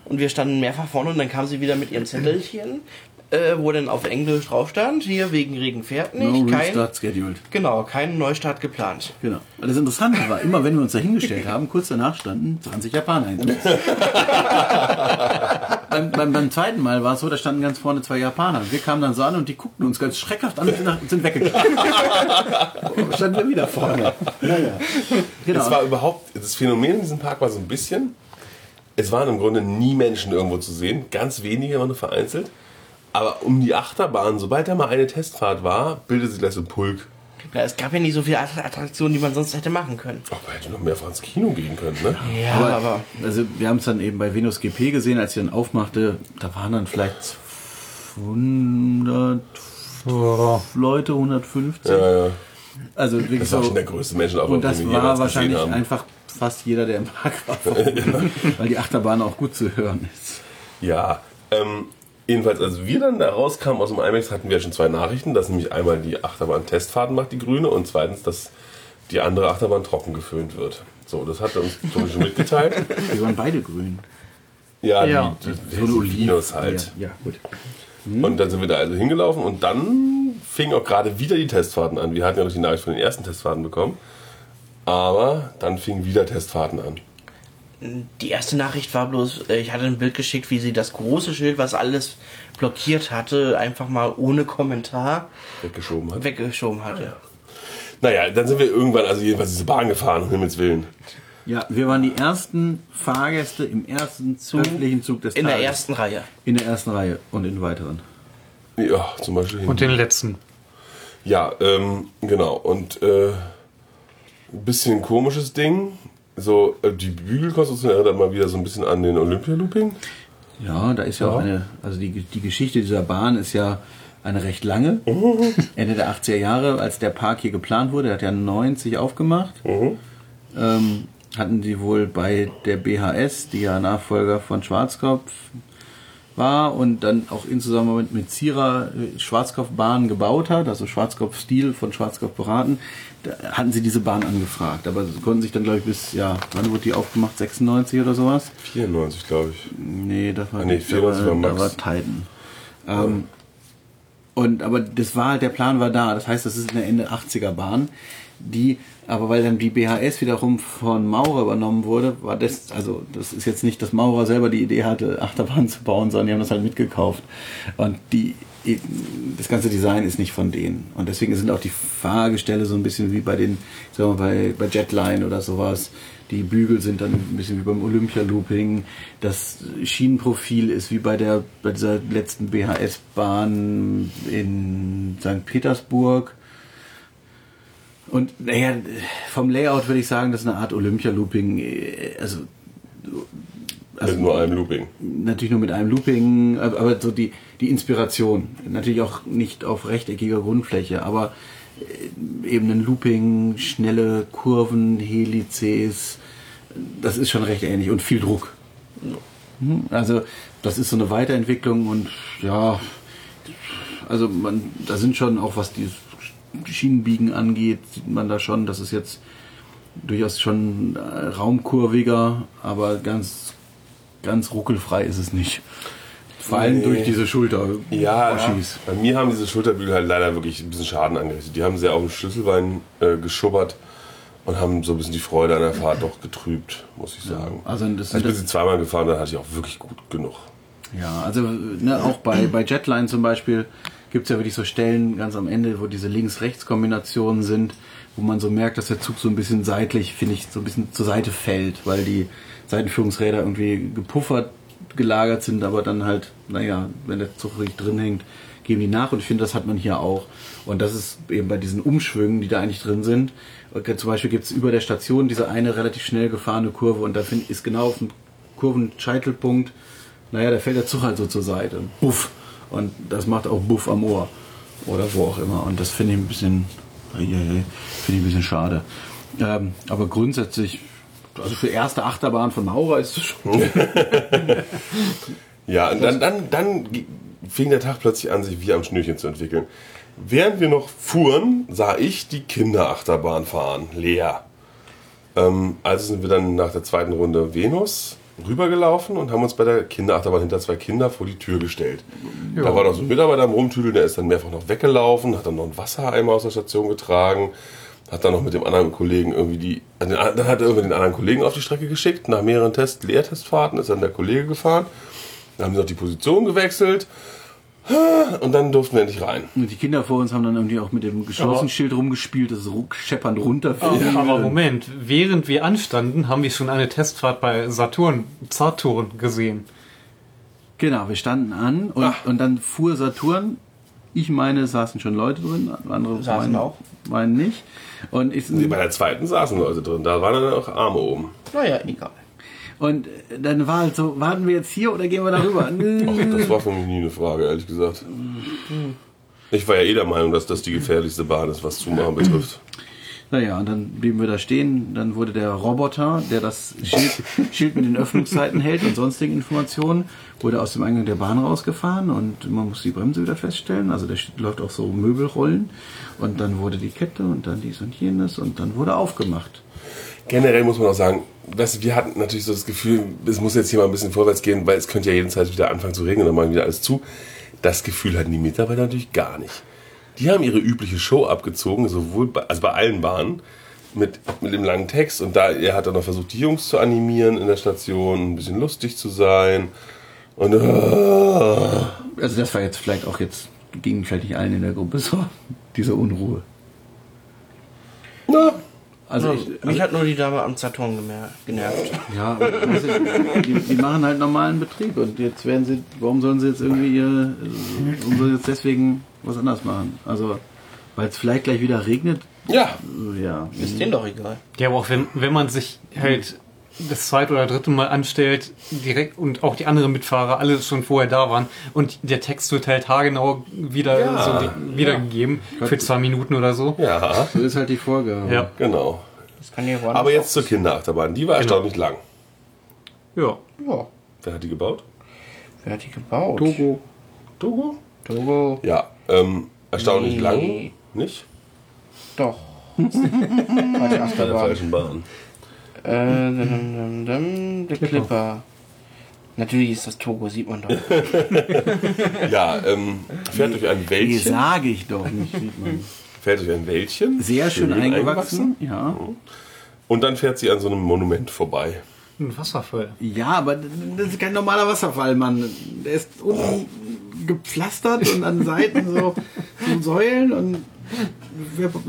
und wir standen mehrfach vorne und dann kam sie wieder mit ihrem Zettelchen. Äh, wo dann auf Englisch drauf stand, hier wegen Regen fährt No nicht, kein, restart scheduled. genau, kein Neustart geplant. Genau. Und das Interessante war, immer wenn wir uns da hingestellt haben, kurz danach standen 20 Japaner hinter uns. beim, beim, beim zweiten Mal war es so, da standen ganz vorne zwei Japaner. Wir kamen dann so an und die guckten uns ganz schreckhaft an und sind, weggegangen. Und standen wir wieder vorne. Naja. Genau. Es war überhaupt, das Phänomen in diesem Park war so ein bisschen, es waren im Grunde nie Menschen irgendwo zu sehen, ganz wenige immer nur vereinzelt. Aber um die Achterbahn, sobald da mal eine Testfahrt war, bildete sich gleich so ein Pulk. Ja, es gab ja nicht so viele Attraktionen, die man sonst hätte machen können. Ach, man hätte noch mehrfach ins Kino gehen können, ne? Ja, aber, aber, also wir haben es dann eben bei Venus GP gesehen, als sie dann aufmachte, da waren dann vielleicht 100 Ja. Leute, 150. Ja, ja. Also wirklich Das war so. schon der größte Menschenaufwand, Und das war wahrscheinlich einfach fast jeder, der im Park war, weil die Achterbahn auch gut zu hören ist. Ja, ähm, jedenfalls, als wir dann da rauskamen aus dem IMAX, hatten wir schon zwei Nachrichten, dass nämlich einmal die Achterbahn Testfahrten macht, die grüne, und zweitens, dass die andere Achterbahn trocken geföhnt wird. So, das hat er uns schon mitgeteilt. Die waren beide grün. Ja, Ja. die, die, die Oliv. Vinos halt. Ja, ja, gut. Und dann sind wir da also hingelaufen und dann fingen auch gerade wieder die Testfahrten an. Wir hatten ja noch die Nachricht von den ersten Testfahrten bekommen. Aber dann fingen wieder Testfahrten an. Die erste Nachricht war bloß, äh, ich hatte ein Bild geschickt, wie sie das große Schild, was alles blockiert hatte, einfach mal ohne Kommentar Weggeschoben hat. weggeschoben hatte. Naja, dann sind wir irgendwann also jedenfalls diese Bahn gefahren, um Himmels Willen. Ja, wir waren die ersten Fahrgäste im ersten öffentlichen Zug des In der Tages. ersten Reihe. In der ersten Reihe und in weiteren. Ja, zum Beispiel. Und den letzten. Ja, ähm, genau. Und äh, ein bisschen komisches Ding. So, äh, die Bügelkonstruktion erinnert mal wieder so ein bisschen an den Olympia-Looping. Ja, da ist ja, auch eine, also die, die Geschichte dieser Bahn ist ja eine recht lange. Ende der 80er Jahre, als der Park hier geplant wurde, der hat ja 90 aufgemacht. Ähm, hatten sie wohl bei der BHS, die ja Nachfolger von Schwarzkopf war und dann auch in Zusammenarbeit mit Zierer Schwarzkopf-Bahnen gebaut hat, also Schwarzkopf-Stil von Schwarzkopf beraten, hatten sie diese Bahn angefragt. Aber sie konnten sich dann, glaube ich, bis, ja, wann wurde die aufgemacht? 96 oder sowas? 94, glaube ich. Nee, das war Ah, nee, nicht, da 94 war da Max. war Titan. Ähm, und aber das war halt, der Plan war da. Das heißt, das ist eine Ende 80er Bahn, die, aber weil dann die BHS wiederum von Maurer übernommen wurde, war das, also das ist jetzt nicht, dass Maurer selber die Idee hatte, Achterbahn zu bauen, sondern die haben das halt mitgekauft. Und die das ganze Design ist nicht von denen. Und deswegen sind auch die Fahrgestelle so ein bisschen wie bei den, sagen wir bei, bei Jetline oder sowas. Die Bügel sind dann ein bisschen wie beim Olympia-Looping. Das Schienenprofil ist wie bei der bei dieser letzten BHS-Bahn in St. Petersburg. Und naja, vom Layout würde ich sagen, das ist eine Art Olympia-Looping. Also, also Mit nur einem Looping. natürlich nur mit einem Looping, aber so die, die Inspiration. Natürlich auch nicht auf rechteckiger Grundfläche, aber äh, eben ein Looping, schnelle Kurven, Helices, das ist schon recht ähnlich und viel Druck. Mhm, Also das ist so eine Weiterentwicklung und ja, also man, da sind schon auch was die Schienenbiegen angeht, sieht man da schon, das ist jetzt durchaus schon äh, raumkurviger, aber ganz, ganz ruckelfrei ist es nicht. Vor allem Nee. durch diese Schulter. Ja, Oschis. bei mir haben diese Schulterbügel halt leider wirklich ein bisschen Schaden angerichtet. Die haben sehr auf dem Schlüsselbein äh, geschubbert und haben so ein bisschen die Freude an der Fahrt doch getrübt, muss ich sagen. also das Als ich bin sie zweimal gefahren, dann hatte ich auch wirklich gut genug. Ja, also ne, auch bei, bei Jetline zum Beispiel gibt's ja wirklich so Stellen ganz am Ende, wo diese Links-Rechts-Kombinationen sind, wo man so merkt, dass der Zug so ein bisschen seitlich, finde ich, so ein bisschen zur Seite fällt, weil die Seitenführungsräder irgendwie gepuffert gelagert sind, aber dann halt, naja, wenn der Zug richtig drin hängt, geben die nach und ich finde, das hat man hier auch. Und das ist eben bei diesen Umschwüngen, die da eigentlich drin sind. Zum Beispiel gibt's über der Station diese eine relativ schnell gefahrene Kurve und da find, ist genau auf dem Kurvenscheitelpunkt naja, da fällt der Zug halt so zur Seite. Buff. Und das macht auch Buff am Ohr. Oder wo auch immer. Und das finde ich ein bisschen, finde ich ein bisschen schade. Ähm, aber grundsätzlich, also für erste Achterbahn von Maurer ist es schon. Ja, und dann, dann, dann fing der Tag plötzlich an, sich wie am Schnürchen zu entwickeln. Während wir noch fuhren, sah ich die Kinderachterbahn fahren, leer. Ähm, also sind wir dann nach der zweiten Runde Venus rübergelaufen und haben uns bei der Kinderachterbahn hinter zwei Kinder vor die Tür gestellt. Da war noch so ein Mitarbeiter am Rumtüdeln, der ist dann mehrfach noch weggelaufen, hat dann noch einen Wassereimer aus der Station getragen, hat dann noch mit dem anderen Kollegen irgendwie die, den, dann hat er irgendwie den anderen Kollegen auf die Strecke geschickt. Nach mehreren Test, Leertestfahrten ist dann der Kollege gefahren. Dann haben sie noch die Position gewechselt. Und dann durften wir endlich rein. Und die Kinder vor uns haben dann irgendwie auch mit dem geschlossenen Schild rumgespielt, das ruck, scheppernd runterfällt. Aber Moment, während wir anstanden, haben wir schon eine Testfahrt bei Saturn, Saturn gesehen. Genau, wir standen an und, Ah. und dann fuhr Saturn. Ich meine, es saßen schon Leute drin, andere Saßen meinen, auch. meinen nicht. Und, ich, Bei der zweiten saßen Leute drin, da waren dann auch Arme oben. Naja, egal. und dann war halt so, warten wir jetzt hier oder gehen wir darüber? Ach, das war für mich nie eine Frage, ehrlich gesagt. Ich war ja eh der Meinung, dass das die gefährlichste Bahn ist, was Zumachen betrifft. Naja, und dann blieben wir da stehen. Dann wurde der Roboter, der das Schild, Schild mit den Öffnungszeiten hält und sonstigen Informationen, wurde aus dem Eingang der Bahn rausgefahren und man muss die Bremse wieder feststellen. Also der läuft auch so Möbelrollen. Und dann wurde die Kette und dann dies und jenes und dann wurde aufgemacht. Generell muss man auch sagen, weißt du, wir hatten natürlich so das Gefühl, es muss jetzt hier mal ein bisschen vorwärts gehen, weil es könnte ja jederzeit wieder anfangen zu regnen, dann machen wieder alles zu. Das Gefühl hatten die Mitarbeiter natürlich gar nicht. Die haben ihre übliche Show abgezogen, sowohl bei, also bei allen Bahnen, mit, mit dem langen Text. Und da er hat dann noch versucht, die Jungs zu animieren in der Station, ein bisschen lustig zu sein. Und äh, Also das war jetzt vielleicht auch jetzt, ging vielleicht nicht allen in der Gruppe so, diese Unruhe. Also ich, Mich hat nur die Dame am Saturn gemer- genervt. Ja, die, die machen halt normalen Betrieb und jetzt werden sie, warum sollen sie jetzt irgendwie ihr, warum sollen sie jetzt deswegen was anders machen? Also, weil es vielleicht gleich wieder regnet, ja, ja. Ist denen doch egal. Ja, aber auch wenn, wenn man sich halt das zweite oder dritte Mal anstellt, direkt und auch die anderen Mitfahrer alle schon vorher da waren und der Text wird halt haargenau wieder Ja, so wiedergegeben für zwei Minuten oder so. ja, So ist halt die Vorgabe. Ja. genau. Das ja Aber jetzt zur Kinderachterbahn. Die war erstaunlich lang. Ja. Ja. Wer hat die gebaut? Wer hat die gebaut? Togo. Togo? Togo. Ja, ähm, erstaunlich Nee. lang. Nicht? Doch. Bei der Achterbahn. falschen Bahn. Äh, dum, dum, dum, der Clipper. Natürlich ist das Togo, sieht man doch. Ja, ähm, fährt durch ein Nee, Wäldchen. sage ich doch nicht. sieht man. Fährt durch ein Wäldchen. Sehr schön, eingewachsen. Ja. Und dann fährt sie an so einem Monument vorbei. Ein Wasserfall. ja, aber das ist kein normaler Wasserfall, Mann. Der ist unten gepflastert und an Seiten so, so Säulen und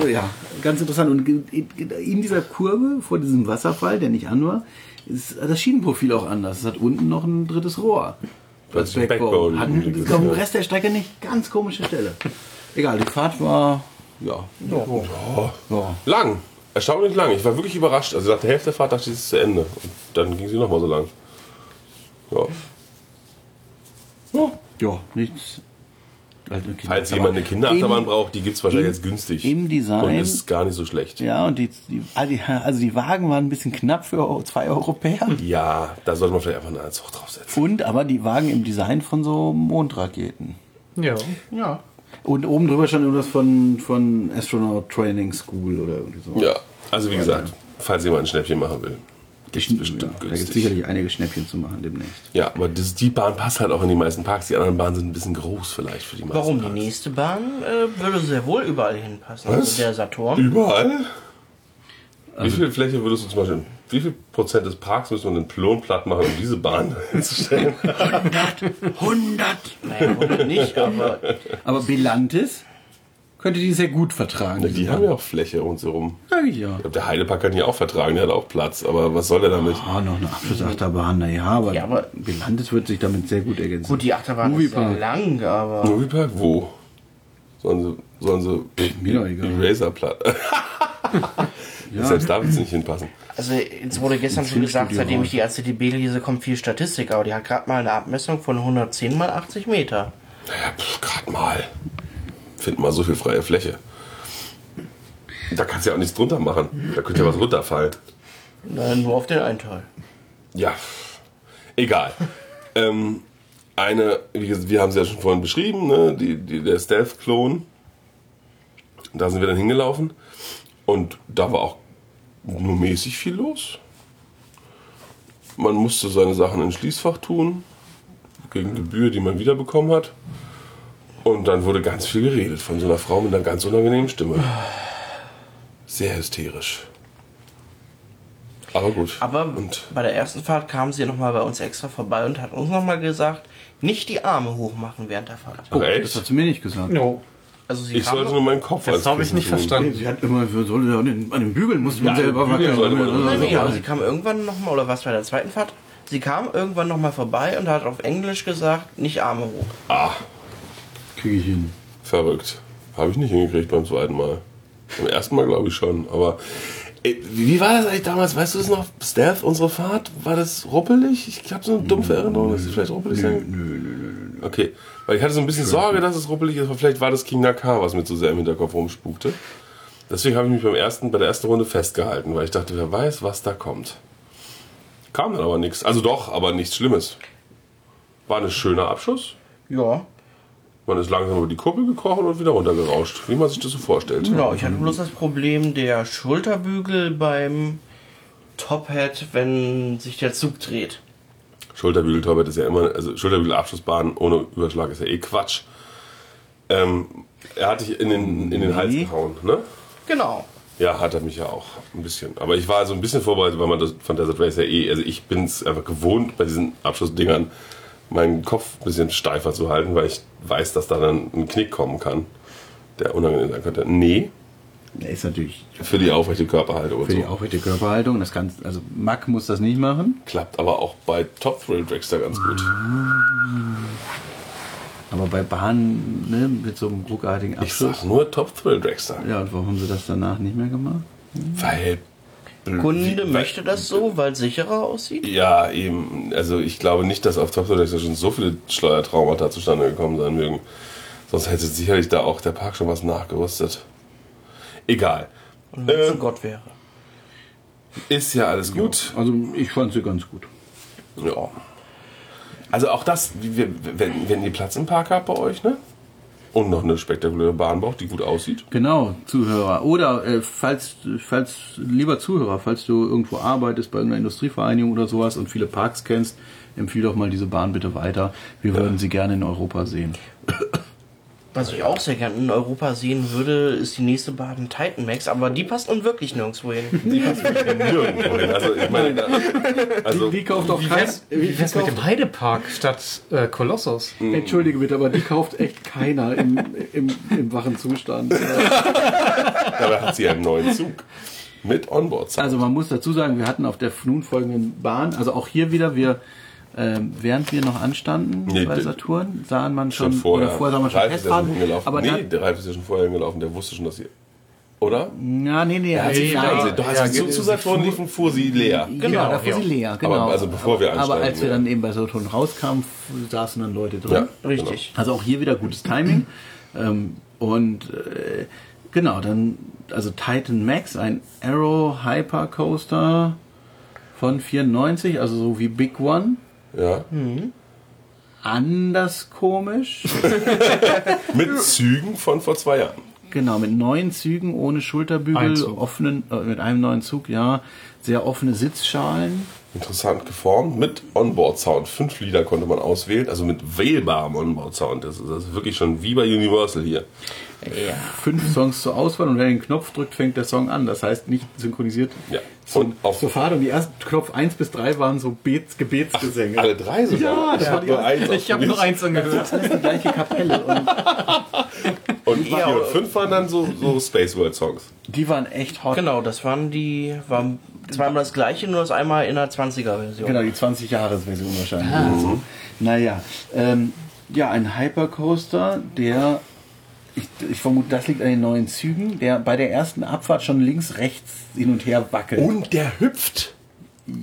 ja, ganz interessant. Und in dieser Kurve vor diesem Wasserfall, der nicht an war, ist das Schienenprofil auch anders. Es hat unten noch ein drittes Rohr. Das ist Backbone. Hat übrigens, auf dem ja. Rest der Strecke nicht ganz komische Stelle. Egal, die Fahrt war ja, ja. Lang. Erstaunlich lang. Ich war wirklich überrascht. Also nach der Hälfte der Fahrt dachte ich, es ist zu Ende. Und dann ging sie nochmal so lang. Ja. Ja. ja nichts. Also eine Falls jemand eine Kinderachterbahn Im- braucht, die gibt es wahrscheinlich im- jetzt günstig. im Design- Und ist gar nicht so schlecht. Ja, und die, die, also die- also Wagen waren ein bisschen knapp für zwei Europäer. Ja, da sollte man vielleicht einfach einen Zug draufsetzen. Und aber die Wagen im Design von so Mondraketen. Ja. Ja. Und oben drüber stand irgendwas von, von Astronaut Training School oder irgendwie so. Ja, also wie gesagt, falls jemand ein Schnäppchen machen will. Gibt's bestimmt ja, da gibt günstig. sicherlich einige Schnäppchen zu machen demnächst. Ja, aber das, die Bahn passt halt auch in die meisten Parks. Die anderen Bahnen sind ein bisschen groß vielleicht für die meisten Warum? Die Parks. nächste Bahn äh, würde sehr wohl überall hinpassen. Was? Also der Saturn. Überall? wie viel Fläche würdest du zum Beispiel, wie viel Prozent des Parks müssen wir einen Plon platt machen, um diese Bahn hinzustellen? 100! Naja, warum nicht, aber Aber Belantis könnte die sehr gut vertragen. die haben ja auch Fläche rundherum. Sag ich ja. Ich glaube, der Heidepark kann die auch vertragen, der hat auch Platz. Aber was soll der damit? Ah, noch eine Abschlussachterbahn, naja, aber, Ja, aber- Belantis wird sich damit sehr gut ergänzen. gut, die Achterbahn ist sehr Moviepark. lang, aber Moviepark? Wo? Sollen sie, sollen sie mir doch egal. Eraser platt? Selbst da wird es nicht hinpassen. also jetzt wurde gestern schon gesagt, seitdem ich die ACDB lese, kommt viel Statistik, aber die hat gerade mal eine Abmessung von 110 mal 80 Meter. Ja, gerade mal. Finden mal so viel freie Fläche. Da kannst du ja auch nichts drunter machen. Da könnte ja was runterfallen. Nein, nur auf den einen Teil. Ja, egal. ähm, eine, gesagt, wir haben sie ja schon vorhin beschrieben, ne? die, die, der Stealth-Klon. Da sind wir dann hingelaufen. Und da war auch nur mäßig viel los. Man musste seine Sachen ins Schließfach tun, gegen Gebühr, die man wiederbekommen hat. Und dann wurde ganz viel geredet von so einer Frau mit einer ganz unangenehmen Stimme. Sehr hysterisch. Aber gut. Aber und bei der ersten Fahrt kam sie nochmal bei uns extra vorbei und hat uns nochmal gesagt, nicht die Arme hochmachen während der Fahrt. Ach, Das echt? hat sie mir nicht gesagt. No. Also sie Ich kam sollte nur meinen Kopf Das habe ich nicht tun. verstanden. Sie hat immer, sollen an den, an den Bügeln musste man Ja, selber man- wackeln. Nee, aber sie kam irgendwann nochmal, oder was bei der zweiten Fahrt? Sie kam irgendwann nochmal vorbei und hat auf Englisch gesagt, nicht Arme hoch. Ah, Kriege ich hin. verrückt. Habe ich nicht hingekriegt beim zweiten Mal. Beim ersten Mal glaube ich schon. Aber ey, wie war das eigentlich damals? Weißt du das noch? Stealth, unsere Fahrt? War das ruppelig? Ich habe so eine dumpfe Erinnerung, dass es vielleicht ruppelig sein Nö, nö, nö, nö. Okay, weil ich hatte so ein bisschen Sorge, dass es ruppelig ist, aber vielleicht war das King Nakar, was mir zu sehr im Hinterkopf rumspukte. Deswegen habe ich mich beim ersten, bei der ersten Runde festgehalten, weil ich dachte, wer weiß, was da kommt. Kam dann aber nichts. Also doch, aber nichts Schlimmes. War ein schöner Abschuss. Ja. Man ist langsam über die Kuppel gekrochen und wieder runtergerauscht, wie man sich das so vorstellt. Genau, ich hatte bloß das Problem der Schulterbügel beim Top-Hat, wenn sich der Zug dreht. Schulterbügel-Torped ist ja immer, also Schulterbügel-Abschlussbahn ohne Überschlag ist ja eh Quatsch. Ähm, er hat dich in den, in den Hals gehauen, ne? Genau. Ja, hat er mich ja auch ein bisschen. Aber ich war so ein bisschen vorbereitet, weil man das von Desert Race ja eh, also ich bin es einfach gewohnt, bei diesen Abschlussdingern meinen Kopf ein bisschen steifer zu halten, weil ich weiß, dass da dann ein Knick kommen kann, der unangenehm sein könnte. Nee, Der ist natürlich für die aufrechte Körperhaltung für die so. aufrechte Körperhaltung. Das kann, also Mack muss das nicht machen. Klappt aber auch bei Top Thrill Dragster ganz gut. Aber bei Bahnen ne, mit so einem ruckartigen Ich Abschluss. sag nur Top Thrill Dragster. Ja, und warum haben sie das danach nicht mehr gemacht? Weil. Kunde wie- möchte das so, weil es sicherer aussieht. Ja, eben. Also ich glaube nicht, dass auf Top schon so viele Steuertraumata zustande gekommen sein mögen. Sonst hätte sicherlich da auch der Park schon was nachgerüstet. Egal. Und wenn es Äh, ein Gott wäre. ist ja alles gut. Also ich fand sie ganz gut. Ja. Also auch das, wie wir, wenn, wenn ihr Platz im Park habt bei euch, ne? Und noch eine spektakuläre Bahn braucht, die gut aussieht. Genau, Zuhörer. Oder äh, falls, falls, lieber Zuhörer, falls du irgendwo arbeitest bei irgendeiner Industrievereinigung oder sowas und viele Parks kennst, empfiehl doch mal diese Bahn bitte weiter. Wir würden sie gerne in Europa sehen. Was ich auch sehr gerne in Europa sehen würde, ist die nächste Bahn Titan Max, aber die passt nun wirklich nirgendwo hin. Die passt wirklich nirgendwo hin. Also ich meine, da, also Die kauft doch Wie kein, wie wär's mit dem Heidepark statt äh, Kolossos? Entschuldige bitte, aber die kauft echt keiner im, im, im wachen Zustand. dabei hat sie einen neuen Zug mit Onboard. Also man muss dazu sagen, wir hatten auf der nun folgenden Bahn, also auch hier wieder, wir ähm, während wir noch anstanden Nee, bei Saturn, sahen man schon, schon vorher. oder vorher sah man schon ja Testfahrten, aber nee, da, der Ralf ist ja schon vorher hingelaufen, der wusste schon, dass sie. Oder? ja, nee, nee, also sie nein. Fernsehen. Doch, Ja, zu, ja, zu Saturn liefen, fuhr sie leer. Genau, da fuhr ja. sie leer, genau. Aber also bevor wir Aber als wir ja. dann eben bei Saturn rauskamen, saßen dann Leute drin. Ja. Richtig. Also auch hier wieder gutes Timing. Ähm, und äh, genau, dann, also Titan Max, ein Arrow Hyper Coaster von 94, also so wie Big One. Ja. Anders komisch. Mit Zügen von vor zwei Jahren. genau, mit neuen Zügen, ohne Schulterbügel, offenen, äh, mit einem neuen Zug, ja. Sehr offene Sitzschalen. Interessant geformt, mit Onboard-Sound. Fünf Lieder konnte man auswählen, also mit wählbarem Onboard-Sound. Das, ist- das ist wirklich schon wie bei Universal hier. Ja. Fünf Songs zur Auswahl und wer den Knopf drückt, fängt der Song an. Das heißt nicht synchronisiert Ja. Und auf zur Fahrt. Und die ersten Knopf 1 bis 3 waren so Bets, Gebetsgesänge. alle drei sogar. Ja, das ich war habe die nur eins. Ich habe nur eins angehört. Das ist die gleiche Kapelle. Und Und Ja, vier und fünf waren dann so, so Space World Songs. die waren echt hot. Genau, das waren die, war zweimal das gleiche, nur das einmal in der 20er-Version. Genau, die 20-Jahres-Version wahrscheinlich. Also, naja, ähm, ja, ein Hypercoaster, der, ich, ich vermute, das liegt an den neuen Zügen, der bei der ersten Abfahrt schon links, rechts hin und her wackelt. Und der hüpft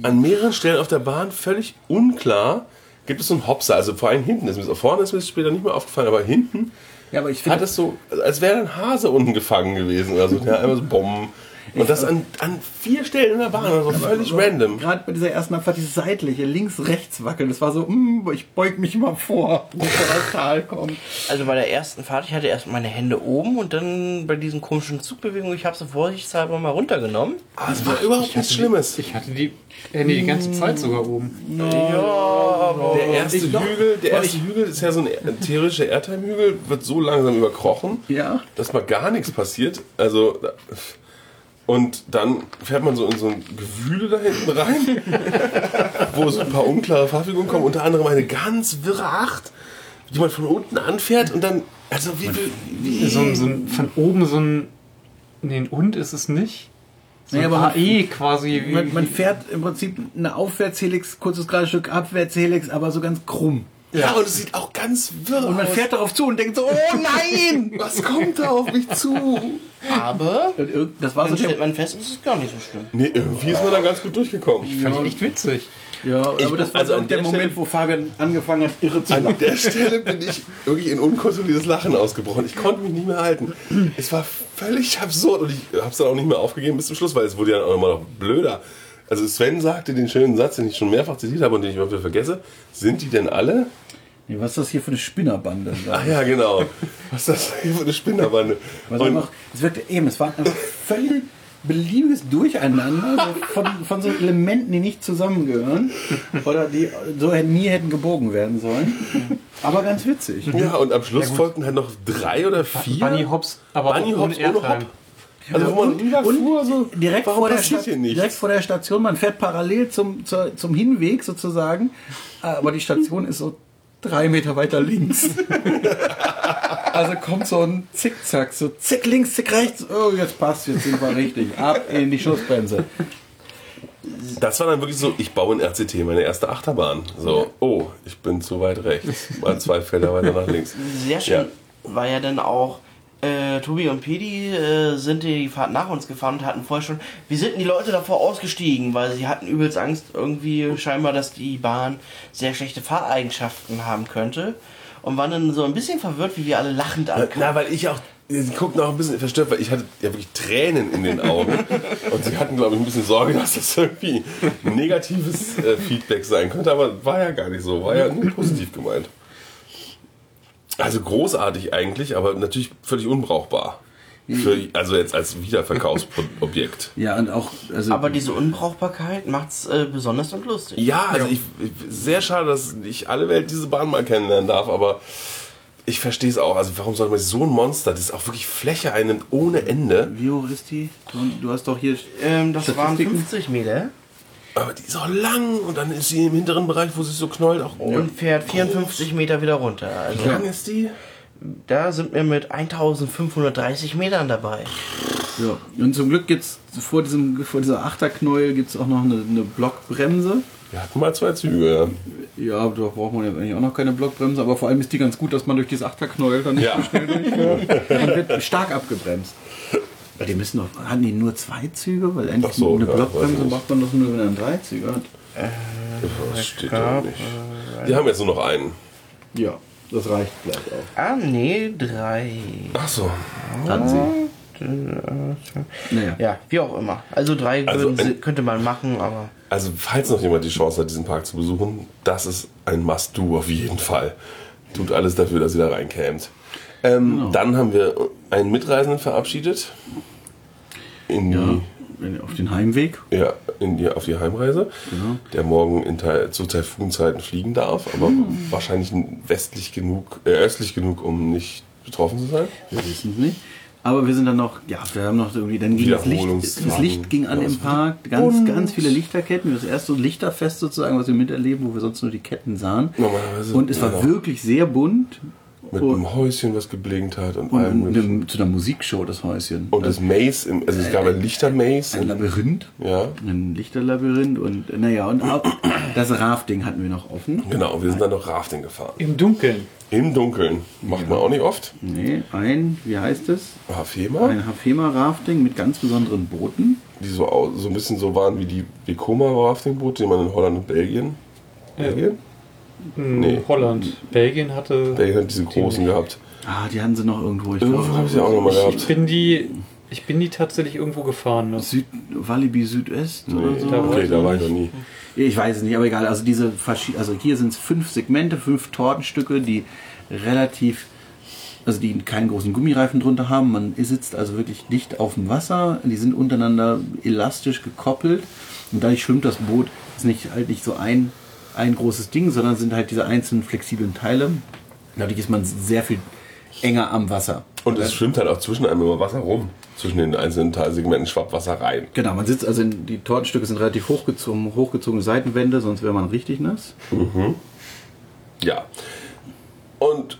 an mehreren Stellen auf der Bahn völlig unklar. Gibt es so einen Hopser, also vor allem hinten ist mir vorne ist mir später nicht mehr aufgefallen, aber hinten ja, aber ich hat es so, als wäre ein Hase unten gefangen gewesen oder so. Der einmal so Bomben. Und das an, an vier Stellen in der Bahn, also völlig random. Gerade bei dieser ersten Abfahrt, dieses seitliche, links-rechts wackeln, das war so, mm, ich beug mich mal vor, bis das Tal kommt. Also bei der ersten Fahrt, ich hatte erst meine Hände oben und dann bei diesen komischen Zugbewegungen, ich habe sie vorsichtshalber mal runtergenommen. Aber es war überhaupt nichts Schlimmes. Ich hatte die Hände die ganze Zeit sogar oben. Ja, aber Der erste ich Hügel, der erste Hügel ist ja so ein ein theoretischer Airtime-Hügel, wird so langsam überkrochen, Ja. dass mal gar nichts passiert. Also da- und dann fährt man so in so ein Gewühle da hinten rein, wo so ein paar unklare Fahrfiguren kommen, unter anderem eine ganz wirre Acht, die man von unten anfährt und dann, also wie viel, wie, So, ein- so ein, von oben so ein. Nee, ein und ist es nicht. So Nee, aber man- AE quasi. Wie, Man, man fährt im Prinzip eine Aufwärtshelix, kurzes gerade Stück Abwärtshelix, aber so ganz krumm. Ja, und es sieht auch ganz wirr Und man aus. fährt darauf zu und denkt so, oh nein! Was kommt da auf mich zu? aber das war so dann stellt der, man fest, es ist gar nicht so schlimm. Nee, irgendwie ist man da ganz gut durchgekommen. fand ich echt witzig. ja, aber das war also so an der der Moment, Stelle- wo Fabian angefangen hat, irre zu An lachen. der Stelle bin ich wirklich in unkontrolliertes Lachen ausgebrochen. Ich konnte mich nicht mehr halten. Es war völlig absurd und ich habe es dann auch nicht mehr aufgegeben bis zum Schluss, weil es wurde ja dann auch immer noch blöder. Also Sven sagte den schönen Satz, den ich schon mehrfach zitiert habe und den ich immer wieder vergesse. Sind die denn alle? Nee, was ist das hier für eine Spinnerbande? Ach ja, genau. Was ist das hier für eine Spinnerbande? Was Und einfach, es wirkte eben, es war einfach völlig beliebiges Durcheinander von, von so Elementen, die nicht zusammengehören oder die so hätten- nie hätten gebogen werden sollen. Aber ganz witzig. ja, und am Schluss folgten halt noch drei oder vier. Bunny Hops, aber Bunny auch Hops ohne ohne. Also wo man rüberfuhr, so, direkt vor, der direkt vor der Station, man fährt parallel zum, zur, zum Hinweg sozusagen, aber die Station ist so drei Meter weiter links. also kommt so ein Zickzack, so zick links, zick rechts, oh jetzt passt, jetzt sind wir richtig, ab in die Schussbremse. Das war dann wirklich so, ich baue in RCT meine erste Achterbahn. So, oh, ich bin zu weit rechts. Mal zwei Felder weiter nach links. Sehr schön war ja dann auch, äh, Tobi und Pedi äh, sind die Fahrt nach uns gefahren und hatten vorher schon, wie sind denn die Leute davor ausgestiegen, weil sie hatten übelst Angst irgendwie scheinbar, dass die Bahn sehr schlechte Fahreigenschaften haben könnte und waren dann so ein bisschen verwirrt, wie wir alle lachend ankamen. Na, weil ich auch, sie guckten auch ein bisschen verstört, weil ich hatte ja wirklich Tränen in den Augen. Und sie hatten, glaube ich, ein bisschen Sorge, dass das irgendwie negatives äh, Feedback sein könnte. Aber war ja gar nicht so, war ja nur positiv gemeint. Also großartig eigentlich, aber natürlich völlig unbrauchbar. Für, also jetzt als Wiederverkaufsobjekt. Ja, und auch, also, Aber diese Unbrauchbarkeit macht's äh, besonders und lustig. Ja, also Ich, ich, sehr schade, dass nicht alle Welt diese Bahn mal kennenlernen darf, aber ich verstehe es auch. Also warum sollte man so ein Monster, das auch wirklich Fläche einnimmt ohne Ende, wie hoch ist die? Du, hast doch hier Ähm, das waren Statistiken? 50 Meter aber die ist auch lang und dann ist sie im hinteren Bereich, wo sie so knollt, auch und fährt 54 Meter wieder runter. Also Wie lang ist die? da sind wir mit 1530 Metern dabei. Ja, und zum Glück gibt's vor diesem vor dieser Achterknäuel gibt's auch noch eine, eine Blockbremse. Wir hatten mal zwei Züge, ja. Ja, da braucht man ja eigentlich auch noch keine Blockbremse, aber vor allem ist die ganz gut, dass man durch dieses Achterknäuel dann nicht Ja. so schnell durchfährt. Man wird stark abgebremst. Weil die müssen doch, hatten die nur zwei Züge? Weil eigentlich Ach so, eine ja, Blockbremse braucht man doch nur, wenn er drei Züge hat. Das steht da nicht. Die haben jetzt nur noch einen. Ja, das reicht vielleicht auch. Ah, nee, drei. Ach so. Hatten sie. Naja. Ja, wie auch immer. Also drei Also würden, ein- sie- könnte man machen, aber Also falls noch jemand die Chance hat, diesen Park zu besuchen, das ist ein Must-Do auf jeden Fall. Tut alles dafür, dass ihr da reinkämt. Ähm, Dann haben wir einen Mitreisenden verabschiedet. In die, Ja, wenn- auf den Heimweg. Ja, in die, auf die Heimreise, der morgen in Teil, zu Taifunzeiten fliegen darf, aber wahrscheinlich westlich genug, äh, östlich genug, um nicht betroffen zu sein. Wir wissen es nicht. Aber wir sind dann noch, ja, wir haben noch irgendwie, dann ging das Licht, das Licht ging an Ja, im Park, ganz, ganz viele Lichterketten. Das erste Lichterfest sozusagen, was wir miterleben, wo wir sonst nur die Ketten sahen. Normalerweise, Und es war genau. wirklich sehr bunt. Mit und, einem Häuschen, was geblinkt hat und, und allem einem, zu einer Musikshow, das Häuschen. Und das Maze, im, also es gab ein Lichtermaze. ein Labyrinth. Ja, Ein Lichterlabyrinth und naja, und auch das Rafting hatten wir noch offen. genau. Wir sind dann noch Rafting gefahren. Im Dunkeln. Im Dunkeln. Macht man auch nicht oft. Nee, ein, wie heißt es? Hafema, Ein Hafema-Rafting mit ganz besonderen Booten. die so, so ein bisschen so waren wie die Vekoma-Raftingboote, die man in Holland und Belgien. Belgien? Nee. Holland. Belgien hatte. Belgien hat diese großen gehabt. Ah, die hatten sie noch irgendwo. Ich Irgendwo glaube, habe ich sie auch nochmal Ich gehabt. bin die Ich bin die tatsächlich irgendwo gefahren. Ne? Süd, Walibi Südwest oder so. da Okay, da war ich noch nie. Ich weiß es nicht, aber egal. Also diese also hier sind es fünf Segmente, fünf Tortenstücke, die relativ, also die keinen großen Gummireifen drunter haben. Man sitzt also wirklich dicht auf dem Wasser. Die sind untereinander elastisch gekoppelt und dadurch schwimmt das Boot. Ist nicht halt nicht so ein ein großes Ding, sondern sind halt diese einzelnen flexiblen Teile. Dadurch ist man sehr viel enger am Wasser. Und es schwimmt halt auch zwischen einem immer Wasser rum. Zwischen den einzelnen Teilsegmenten schwappt Wasser rein. Genau, man sitzt also in, die Tortenstücke sind relativ hochgezogen, hochgezogene Seitenwände, sonst wäre man richtig nass. Ja. Und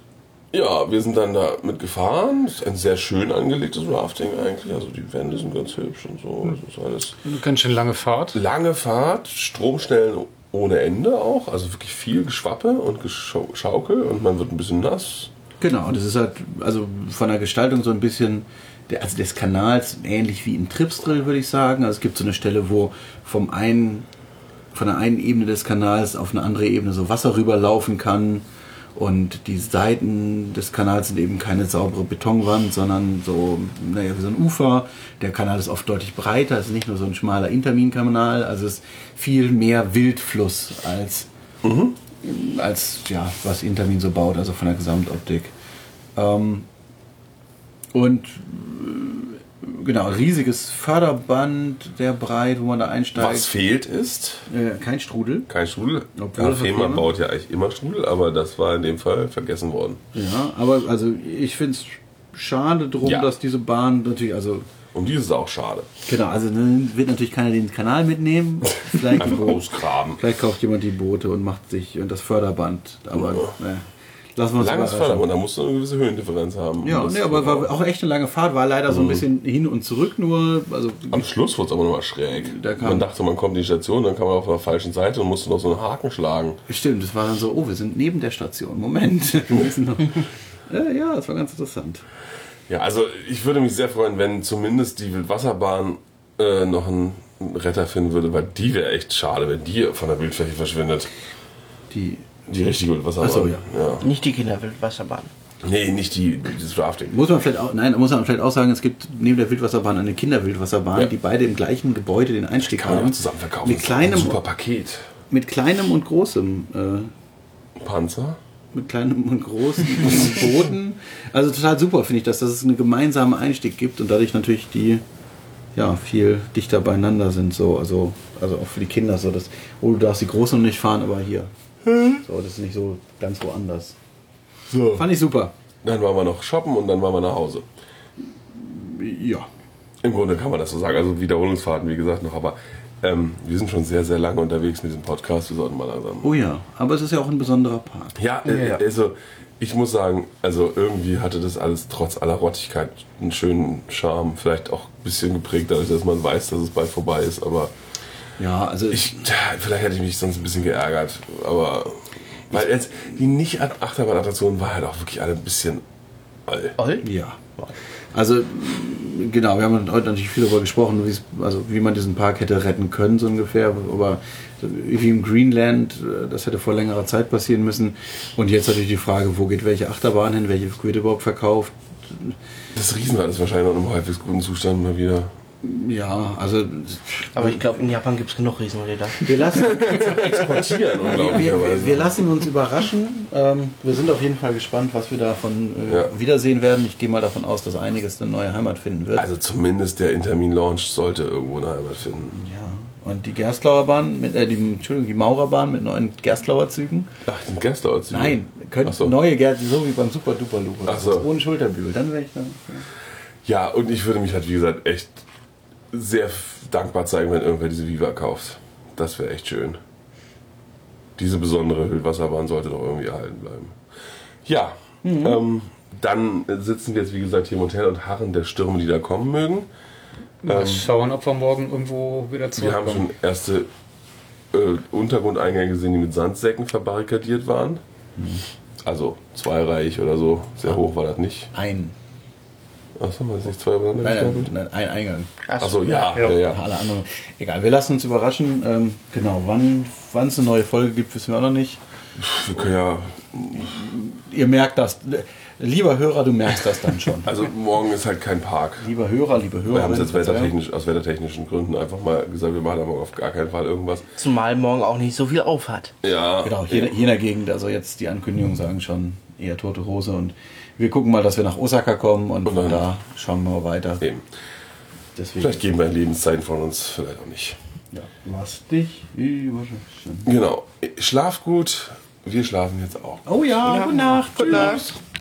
ja, wir sind dann da mitgefahren. Es ist ein sehr schön angelegtes Rafting eigentlich. Also die Wände sind ganz hübsch und so. Es ist alles Ganz schön lange Fahrt. lange Fahrt, Stromstellen ohne Ende auch. Also wirklich viel Geschwappe und Geschaukel und man wird ein bisschen nass. Genau, das ist halt also von der Gestaltung so ein bisschen also des Kanals ähnlich wie in Tripsdrill, würde ich sagen. Also es gibt so eine Stelle, wo vom einen von der einen Ebene des Kanals auf eine andere Ebene so Wasser rüberlaufen kann. Und die Seiten des Kanals sind eben keine saubere Betonwand, sondern so, naja, wie so ein Ufer. Der Kanal ist oft deutlich breiter, es ist nicht nur so ein schmaler Interminkanal, also es ist viel mehr Wildfluss als, als ja, was Intermin so baut, also von der Gesamtoptik. Ähm, und äh, genau, riesiges Förderband, sehr breit, wo man da einsteigt. Was fehlt ist, Äh, kein Strudel. kein Strudel. Obwohl Ja, Fehmarn baut ja eigentlich immer Strudel, aber das war in dem Fall vergessen worden. Ja, aber also ich finde es schade drum, Ja. dass diese Bahn natürlich, also Und die ist auch schade. genau, also dann wird natürlich keiner den Kanal mitnehmen. Vielleicht, Einfach ausgraben. vielleicht kauft jemand die Boote und macht sich und das Förderband. Aber ne, lassen wir uns Langes. Förderband, da musst du eine gewisse Höhendifferenz haben. Ja, Das- nee, aber war auch echt eine lange Fahrt, war leider so ein bisschen hin und zurück nur. Also Am Schluss wurde es aber nochmal schräg. Da man dachte, man kommt in die Station, dann kam man auf der falschen Seite und musste noch so einen Haken schlagen. Stimmt, es war dann so, oh, wir sind neben der Station. Moment. Äh, ja, das war ganz interessant. Ja, also ich würde mich sehr freuen, wenn zumindest die Wildwasserbahn äh, noch einen Retter finden würde, weil die wäre echt schade, wenn die von der Bildfläche verschwindet. Die, Die richtige Wildwasserbahn. Ach so, ja. ja. Nicht die Kinderwildwasserbahn. Nee, nicht die, dieses Rafting. muss man vielleicht auch, nein, muss man vielleicht auch sagen, es gibt neben der Wildwasserbahn eine Kinderwildwasserbahn, Ja. die beide im gleichen Gebäude den Einstieg Kann man haben. auch zusammen verkaufen. Mit Das kleinem, super Paket. mit kleinem und großem, äh, Panzer. mit kleinem und großen Booten. Also total super finde ich das, dass es einen gemeinsamen Einstieg gibt und dadurch natürlich die ja viel dichter beieinander sind so, also also auch für die Kinder so, dass oh du darfst die großen noch nicht fahren, aber hier. So, das ist nicht so ganz woanders. So. Fand ich super. Dann waren wir noch shoppen und dann waren wir nach Hause. Ja. Im Grunde kann man das so sagen. Also Wiederholungsfahrten, wie gesagt, noch. Aber ähm, wir sind schon sehr, sehr lange unterwegs mit diesem Podcast. Wir sollten mal langsam. Oh ja, aber es ist ja auch ein besonderer Park. Ja, äh, also ich muss sagen, also irgendwie hatte das alles trotz aller Rottigkeit einen schönen Charme. Vielleicht auch ein bisschen geprägt dadurch, dass man weiß, dass es bald vorbei ist. Aber Ja, also ich, vielleicht hätte ich mich sonst ein bisschen geärgert. Aber weil jetzt die nicht Achterbahnattraktionen war halt auch wirklich alle ein bisschen all. Oll? Ja. Also, genau, wir haben heute natürlich viel darüber gesprochen, wie es- also wie man diesen Park hätte retten können, so ungefähr. Aber wie im Greenland, äh, das hätte vor längerer Zeit passieren müssen. Und jetzt natürlich die Frage, wo geht welche Achterbahn hin, welche wird überhaupt verkauft. Das Riesenrad ist wahrscheinlich noch im halbwegs guten Zustand mal wieder. Ja, also Aber ich glaube, in Japan gibt es genug Riesenräder. wir lassen, Exportieren, wir, wir lassen uns überraschen. Ähm, wir sind auf jeden Fall gespannt, was wir davon äh, Ja. wiedersehen werden. Ich gehe mal davon aus, dass einiges eine neue Heimat finden wird. Also zumindest der Intermin Launch sollte irgendwo eine Heimat finden. Ja, und die Gerstlauer Bahn, mit, äh, die, Entschuldigung, die Maurerbahn mit neuen Gerstlauer Zügen. Ach, den Gäste Nein, können Ach so. neue Gärten, so wie beim Super Duper Loop. Ach so. Ohne Schulterbügel, dann wäre ich dann. Ja, und ich würde mich halt, wie gesagt, echt sehr dankbar zeigen, wenn irgendwer diese Viva kauft. Das wäre echt schön. Diese besondere Wildwasserbahn sollte doch irgendwie erhalten bleiben. Ja, ähm, dann sitzen wir jetzt, wie gesagt, hier im Hotel und harren der Stürme, die da kommen mögen. Mal schauen, ob wir morgen irgendwo wieder Wir haben zurückkommen. schon erste äh, Untergrundeingänge gesehen, die mit Sandsäcken verbarrikadiert waren. Also zweireich oder so. Sehr hoch war das nicht. Ein. Achso, man ist nicht zwei übereinander Nein, gestapelt? nein, nein, ein Eingang. Achso, ja, ja, Ja. ja. Alle anderen. Egal, wir lassen uns überraschen. Ähm, genau, wann wann es eine neue Folge gibt, wissen wir auch noch nicht. Wir können ja Ihr merkt das. Lieber Hörer, du merkst das dann schon. Also morgen ist halt kein Park. Lieber Hörer, liebe Hörer. Wir haben es jetzt wettertechnisch, aus wettertechnischen Gründen einfach mal gesagt, wir machen aber auf gar keinen Fall irgendwas. Zumal morgen auch nicht so viel auf hat. Ja, Genau, hier, hier in der Gegend, also jetzt die Ankündigungen sagen schon eher tote Hose und wir gucken mal, dass wir nach Osaka kommen und von dann- da schauen wir mal weiter. eben. Deswegen, Vielleicht geben wir Lebenszeichen von uns, vielleicht auch nicht. ja, lass dich überraschen. Genau. Schlaf gut. Wir schlafen jetzt auch. Oh ja, gute Nacht. Gute Nacht.